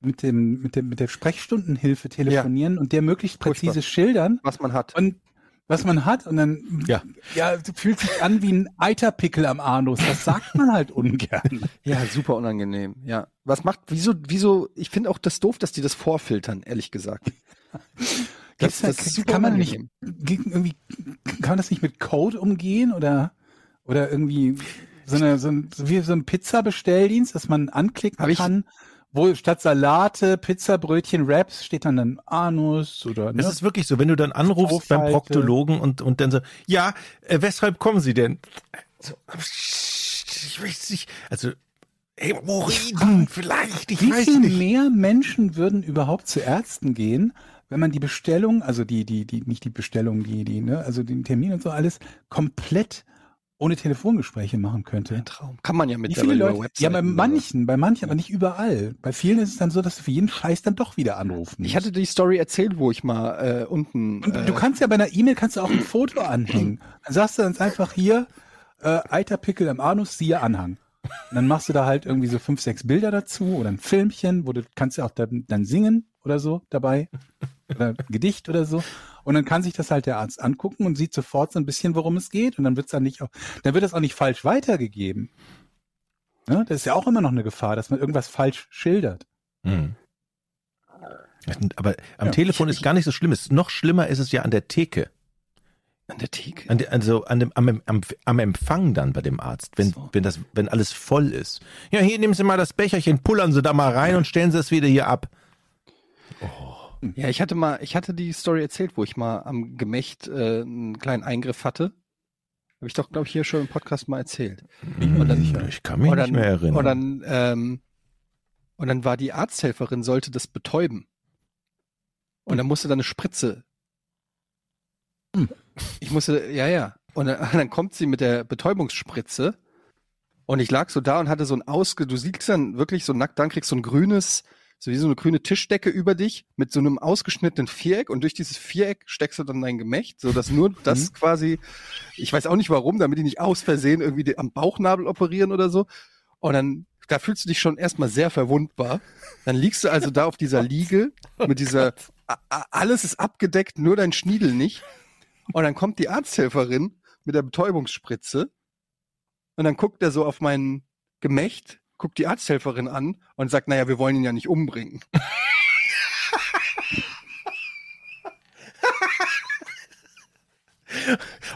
B: mit dem mit dem mit der Sprechstundenhilfe telefonieren und der möglichst präzise
A: Furchtbar.
B: schildern
A: Was man hat.
B: und was man hat und dann
C: Ja.
B: ja du fühlt sich an wie ein Eiterpickel am Anus. Das sagt man halt ungern.
A: Ja, super unangenehm. Ja. Was macht, wieso, wieso, ich finde auch das doof, dass die das vorfiltern, ehrlich gesagt.
B: Gibt's da,
A: ist super
B: kann man nicht irgendwie kann man das nicht mit Code umgehen oder oder irgendwie so eine so ein, so wie so ein Pizza-Bestelldienst, dass man anklicken
A: Hab ich-
B: kann, wo statt Salate, Pizzabrötchen, Wraps steht dann dann Anus oder ne?
C: Es ist wirklich so, wenn du dann anrufst beim. Proktologen und, und dann so, ja, äh, weshalb kommen Sie denn? So, ich weiß nicht, also, Hämorrhoiden vielleicht, ich
B: Wie
C: weiß
B: viel
C: nicht.
B: mehr Menschen würden überhaupt zu Ärzten gehen, wenn man die Bestellung, also die, die, die, nicht die Bestellung, die, die, ne, also den Termin und so alles komplett ohne Telefongespräche machen könnte?
A: Ein Traum. Kann man ja mittlerweile
B: viele Leute?
A: Webseiten.
B: Ja, bei
A: oder-
B: manchen, bei manchen, aber nicht überall. Bei vielen ist es dann so, dass du für jeden Scheiß dann doch wieder anrufen
A: Ich hatte die Story erzählt, wo ich mal äh, unten.
B: Und
A: äh,
B: du kannst ja bei einer E-Mail kannst du auch ein Foto anhängen. Dann sagst du dann einfach hier, äh, Eiterpickel am Anus, siehe Anhang. Und dann machst du da halt irgendwie so fünf, sechs Bilder dazu oder ein Filmchen, wo du kannst ja auch dann, dann singen oder so dabei. Oder ein Gedicht oder so. Und dann kann sich das halt der Arzt angucken und sieht sofort so ein bisschen, worum es geht. Und dann wird's dann nicht auch, dann wird das auch nicht falsch weitergegeben. Ne? Das ist ja auch immer noch eine Gefahr, dass man irgendwas falsch schildert.
C: Hm. Aber am
B: Ja,
C: Telefon
A: ich-
C: ist gar nicht so schlimm. Es, noch schlimmer ist es ja an der Theke.
A: an der Theke.
C: An der, also an dem, am, am, am Empfang dann bei dem Arzt, wenn,
A: So.
C: wenn, das, wenn alles voll ist. Ja, hier nehmen Sie mal das Becherchen, pullern Sie da mal rein und stellen Sie es wieder hier ab.
A: Ja, ich hatte mal, ich hatte die Story erzählt, wo ich mal am Gemächt äh, einen kleinen Eingriff hatte. Habe ich doch, glaube ich, hier schon im Podcast mal erzählt.
B: bin mir sicher.
C: Hm, Ich kann mich
A: Und
C: nicht mehr erinnern.
A: Und dann, ähm, und dann war die Arzthelferin, sollte das betäuben. Und dann musste da eine Spritze.
B: Hm.
A: Ich musste, ja, ja. Und dann, dann kommt sie mit der Betäubungsspritze. Und ich lag so da und hatte so ein Ausge, du siehst dann wirklich so nackt, dann kriegst du so ein grünes, so wie so eine grüne Tischdecke über dich mit so einem ausgeschnittenen Viereck und durch dieses Viereck steckst du dann dein Gemächt, so dass nur das quasi, ich weiß auch nicht warum, damit die nicht aus Versehen irgendwie am Bauchnabel operieren oder so. Und dann, da fühlst du dich schon erstmal sehr verwundbar. Dann liegst du also da auf dieser Liege mit dieser, alles ist abgedeckt, nur dein Schniedel nicht. Und dann kommt die Arzthelferin mit der Betäubungsspritze und dann guckt er so auf mein Gemächt, guckt die Arzthelferin an und sagt, naja, wir wollen ihn ja nicht umbringen.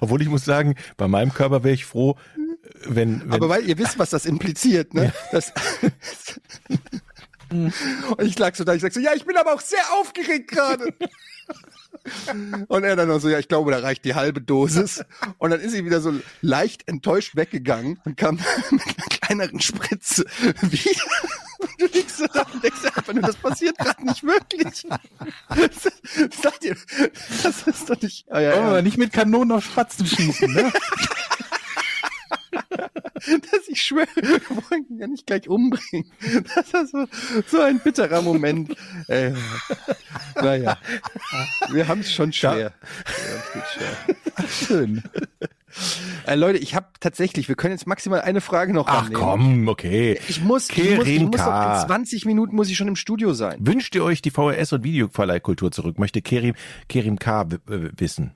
C: Obwohl ich muss sagen, bei meinem Körper wäre ich froh, wenn, wenn
A: Aber weil ihr wisst, was das impliziert, ne? Das, und ich lag so da, ich sag so, ja, ich bin aber auch sehr aufgeregt gerade. Und er dann noch so, ja, ich glaube, da reicht die halbe Dosis. Und dann ist sie wieder so leicht enttäuscht weggegangen und kam mit einer kleineren Spritze wieder. Und du liegst so da und denkst einfach nur, das passiert gerade nicht wirklich. Ihr, das ist doch nicht. Ah, ja, ja.
B: aber nicht mit Kanonen auf Spatzen schießen, ne?
A: dass ich schwöre, wir wollen ihn ja nicht gleich umbringen. Das ist so, so ein bitterer Moment. Äh, naja, wir haben es schon schwer.
B: Schön.
A: Äh, Leute, ich habe tatsächlich, wir können jetzt maximal eine Frage noch
C: Ach
A: rannehmen.
C: komm, okay.
A: Ich muss, ich muss, ich muss in 20 Minuten muss ich schon im Studio sein.
C: Wünscht ihr euch die VHS- und Videoverleihkultur zurück? Möchte Kerim, Kerim K. wissen?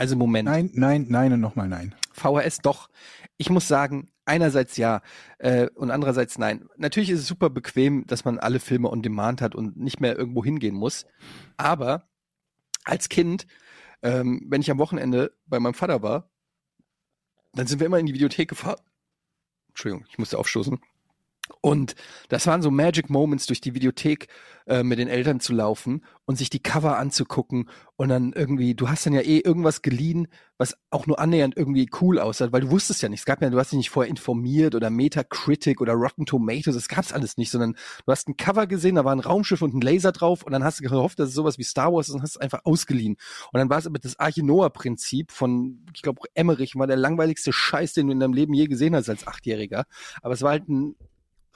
A: Also Moment.
B: Nein, nein, nein und nochmal nein.
A: VHS doch. Ich muss sagen, einerseits ja äh, und andererseits nein. Natürlich ist es super bequem, dass man alle Filme on Demand hat und nicht mehr irgendwo hingehen muss. Aber als Kind, ähm, wenn ich am Wochenende bei meinem Vater war, dann sind wir immer in die Videothek gefahren. Entschuldigung, ich musste aufstoßen. Und das waren so Magic Moments, durch die Videothek äh, mit den Eltern zu laufen und sich die Cover anzugucken und dann irgendwie, du hast dann ja eh irgendwas geliehen, was auch nur annähernd irgendwie cool aussah, weil du wusstest ja nicht, es gab ja, du hast dich nicht vorher informiert oder Metacritic oder Rotten Tomatoes, das gab's alles nicht, sondern du hast ein Cover gesehen, da war ein Raumschiff und ein Laser drauf und dann hast du gehofft, dass es sowas wie Star Wars ist und hast es einfach ausgeliehen. Und dann war es aber das Arche Noah-Prinzip von, ich glaube, Emmerich war der langweiligste Scheiß, den du in deinem Leben je gesehen hast als Achtjähriger. Aber es war halt ein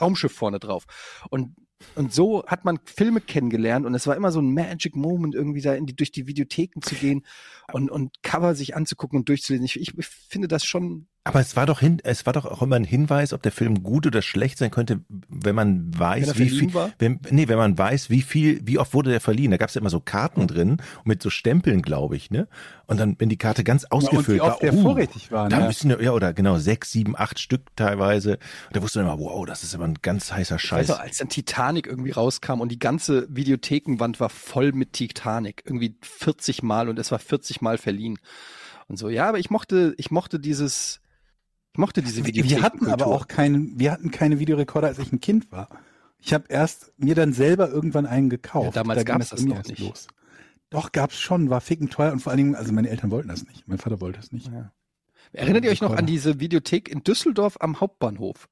A: Raumschiff vorne drauf. Und und so hat man Filme kennengelernt und es war immer so ein Magic Moment, irgendwie da die, durch die Videotheken zu gehen und, und Cover sich anzugucken und durchzulesen. Ich, ich finde das schon
C: aber es war doch hin, es war doch auch immer ein Hinweis, ob der Film gut oder schlecht sein könnte, wenn man weiß,
A: Wenn
C: wie viel,
A: war?
C: wenn, nee, wenn man weiß, wie viel, wie oft wurde der verliehen. Da gab es ja immer so Karten drin mit so Stempeln, glaube ich, ne? Und dann, wenn die Karte ganz ausgefüllt
B: und wie oft
C: war,
B: der
C: oh,
B: vorrätig war,
C: da
B: ne?
C: müssen ja, ja, oder genau sechs, sieben, acht Stück teilweise. Und da wusste man immer, wow, das ist aber ein ganz heißer Scheiß.
A: Also als dann Titanic irgendwie rauskam und die ganze Videothekenwand war voll mit Titanic, irgendwie 40 Mal und es war 40 Mal verliehen. Und so, ja, aber ich mochte, ich mochte dieses, ich mochte diese
B: Wir hatten aber auch keinen, wir hatten keine Videorekorder, als ich ein Kind war. Ich habe erst mir dann selber irgendwann einen gekauft.
A: Ja, damals
B: Da
A: gab es das noch nicht.
B: Doch, gab's schon, war ficken teuer und vor allen Dingen, also meine Eltern wollten das nicht. Mein Vater wollte es nicht.
A: Ja. Erinnert ihr euch noch an diese Videothek in Düsseldorf am Hauptbahnhof?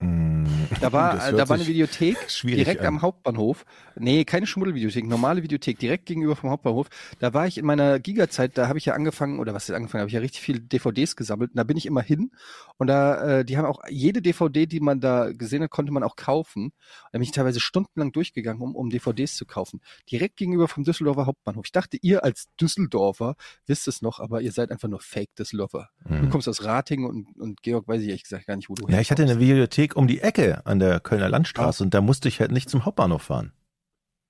A: Da war, äh, da war eine Videothek direkt
C: an.
A: am Hauptbahnhof. Nee, keine Schmuddelvideothek, normale Videothek, direkt gegenüber vom Hauptbahnhof. Da war ich in meiner Giga-Zeit, da habe ich ja angefangen, oder was ist angefangen, habe ich ja richtig viele DVDs gesammelt. Und da bin ich immer hin. Und da, äh, die haben auch jede DVD, die man da gesehen hat, konnte man auch kaufen. Und da bin ich teilweise stundenlang durchgegangen, um, um DVDs zu kaufen. Direkt gegenüber vom Düsseldorfer Hauptbahnhof. Ich dachte, ihr als Düsseldorfer wisst es noch, aber ihr seid einfach nur Fake-Düsseldorfer. Du
C: Mhm.
A: kommst aus Ratingen und, und Georg weiß ich ehrlich gesagt gar nicht, wo du
C: Ja, ich hatte eine Videothek um die Ecke an der Kölner Landstraße und da musste ich halt nicht zum Hauptbahnhof fahren.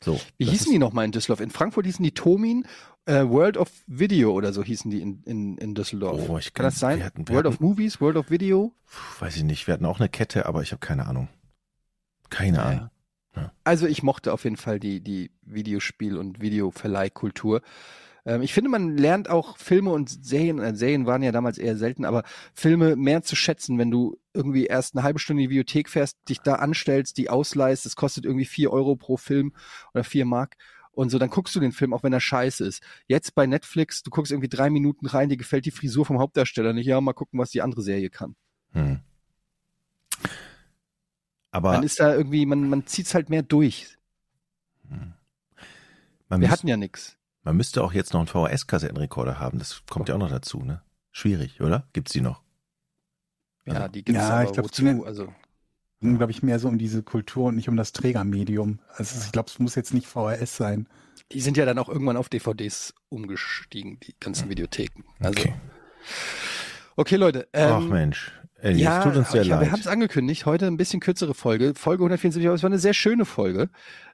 C: So.
A: Wie hießen die nochmal in Düsseldorf? In Frankfurt hießen die Tomin, äh, World of Video oder so hießen die in, in, in Düsseldorf.
C: Oh, ich
A: Kann das sein?
C: wir hatten- wir
A: World of
C: hatten-
A: Movies, World of Video?
C: Weiß ich nicht. Wir hatten auch eine Kette, aber ich habe keine Ahnung. Keine Ahnung.
A: Also ich mochte auf jeden Fall die, die Videospiel- und Videoverleihkultur. Ähm, ich finde, man lernt auch Filme und Serien, äh, Serien waren ja damals eher selten, aber Filme mehr zu schätzen, wenn du irgendwie erst eine halbe Stunde in die Videothek fährst, dich da anstellst, die ausleihst, das kostet irgendwie vier Euro pro Film oder vier Mark. Und so, dann guckst du den Film, auch wenn er scheiße ist. Jetzt bei Netflix, du guckst irgendwie drei Minuten rein, dir gefällt die Frisur vom Hauptdarsteller nicht. Ja, mal gucken, was die andere Serie kann.
C: Hm. Aber
A: Man ist da irgendwie, man, man zieht's halt mehr durch.
C: hm.
A: Wir hatten ja nix.
C: Man müsste auch jetzt noch einen VHS-Kassettenrekorder haben. Das kommt ja auch noch dazu, ne? Schwierig, oder? Gibt's die noch?
A: Ja,
C: Also-
A: die gibt's
B: Ja,
A: aber
B: ich glaub,
A: wozu? Also,
B: ging, glaube ich, mehr so um diese Kultur und nicht um das Trägermedium. Also ich glaube, es muss jetzt nicht VHS sein.
A: die sind ja dann auch irgendwann auf DVDs umgestiegen, die ganzen Videotheken. Also,
C: Okay.
A: okay, Leute.
C: Ach
A: Ähm,
C: Mensch. Elli,
A: ja,
C: es tut uns sehr
A: ich, wir haben
C: leid.
A: es angekündigt. Heute ein bisschen kürzere Folge. Folge 174, aber es war eine sehr schöne Folge.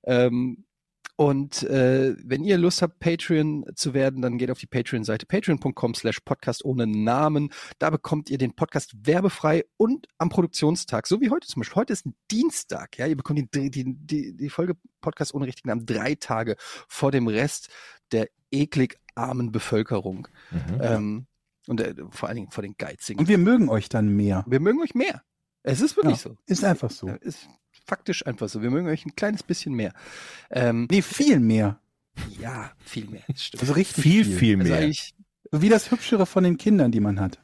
A: Ähm, und äh, wenn ihr Lust habt, Patreon zu werden, dann geht auf die Patreon-Seite patreon.com slash podcast ohne Namen. Da bekommt ihr den Podcast werbefrei und am Produktionstag, so wie heute zum Beispiel. Heute ist ein Dienstag, ja. Ihr bekommt die, die, die, die Folge Podcast ohne richtigen Namen drei Tage vor dem Rest der eklig armen Bevölkerung.
C: Mhm.
A: Ähm, und äh, vor allen Dingen vor den Geizigen.
B: Und wir mögen euch dann mehr.
A: Wir mögen euch mehr. Es ist wirklich so.
B: Ist einfach so.
A: Ja, Ist faktisch einfach so. Wir mögen euch ein kleines bisschen mehr. Ähm,
B: Nee, viel mehr.
A: ja, viel mehr. Das stimmt.
B: Also richtig
C: viel, viel
A: Also
C: mehr.
A: eigentlich
B: So wie das Hübschere von den Kindern, die man hat.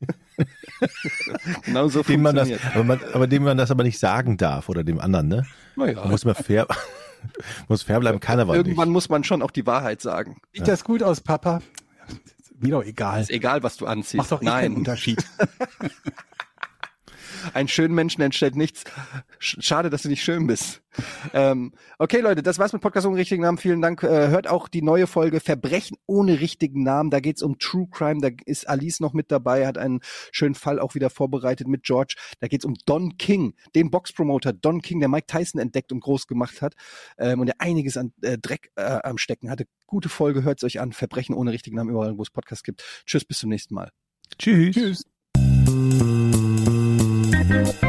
A: genau so
C: dem man das,
A: funktioniert.
C: aber, man, aber dem man das aber nicht sagen darf oder dem anderen, ne?
A: Naja,
C: Da muss man fair, muss fair bleiben, kann aber
A: irgendwann
C: nicht.
A: muss man schon auch die Wahrheit sagen.
B: Sieht das gut aus, Papa? Mir doch egal.
A: Ist egal, was du anziehst.
B: Macht doch eh keinen
A: Nein,
B: Unterschied.
A: einen schönen Menschen entstellt nichts. Sch- Schade, dass du nicht schön bist. ähm, okay, Leute, das war's mit Podcast ohne richtigen Namen. Vielen Dank. Äh, hört auch die neue Folge Verbrechen ohne richtigen Namen. Da geht's um True Crime. Da ist Alice noch mit dabei, hat einen schönen Fall auch wieder vorbereitet mit George. Da geht's um Don King, den Boxpromoter Don King, der Mike Tyson entdeckt und groß gemacht hat ähm, und der einiges an äh, Dreck äh, am Stecken hatte. Gute Folge, hört's euch an. Verbrechen ohne richtigen Namen überall, wo es Podcasts gibt. Tschüss, bis zum nächsten Mal.
C: Tschüss.
B: Tschüss.
D: Thank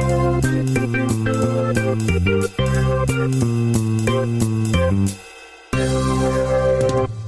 D: you.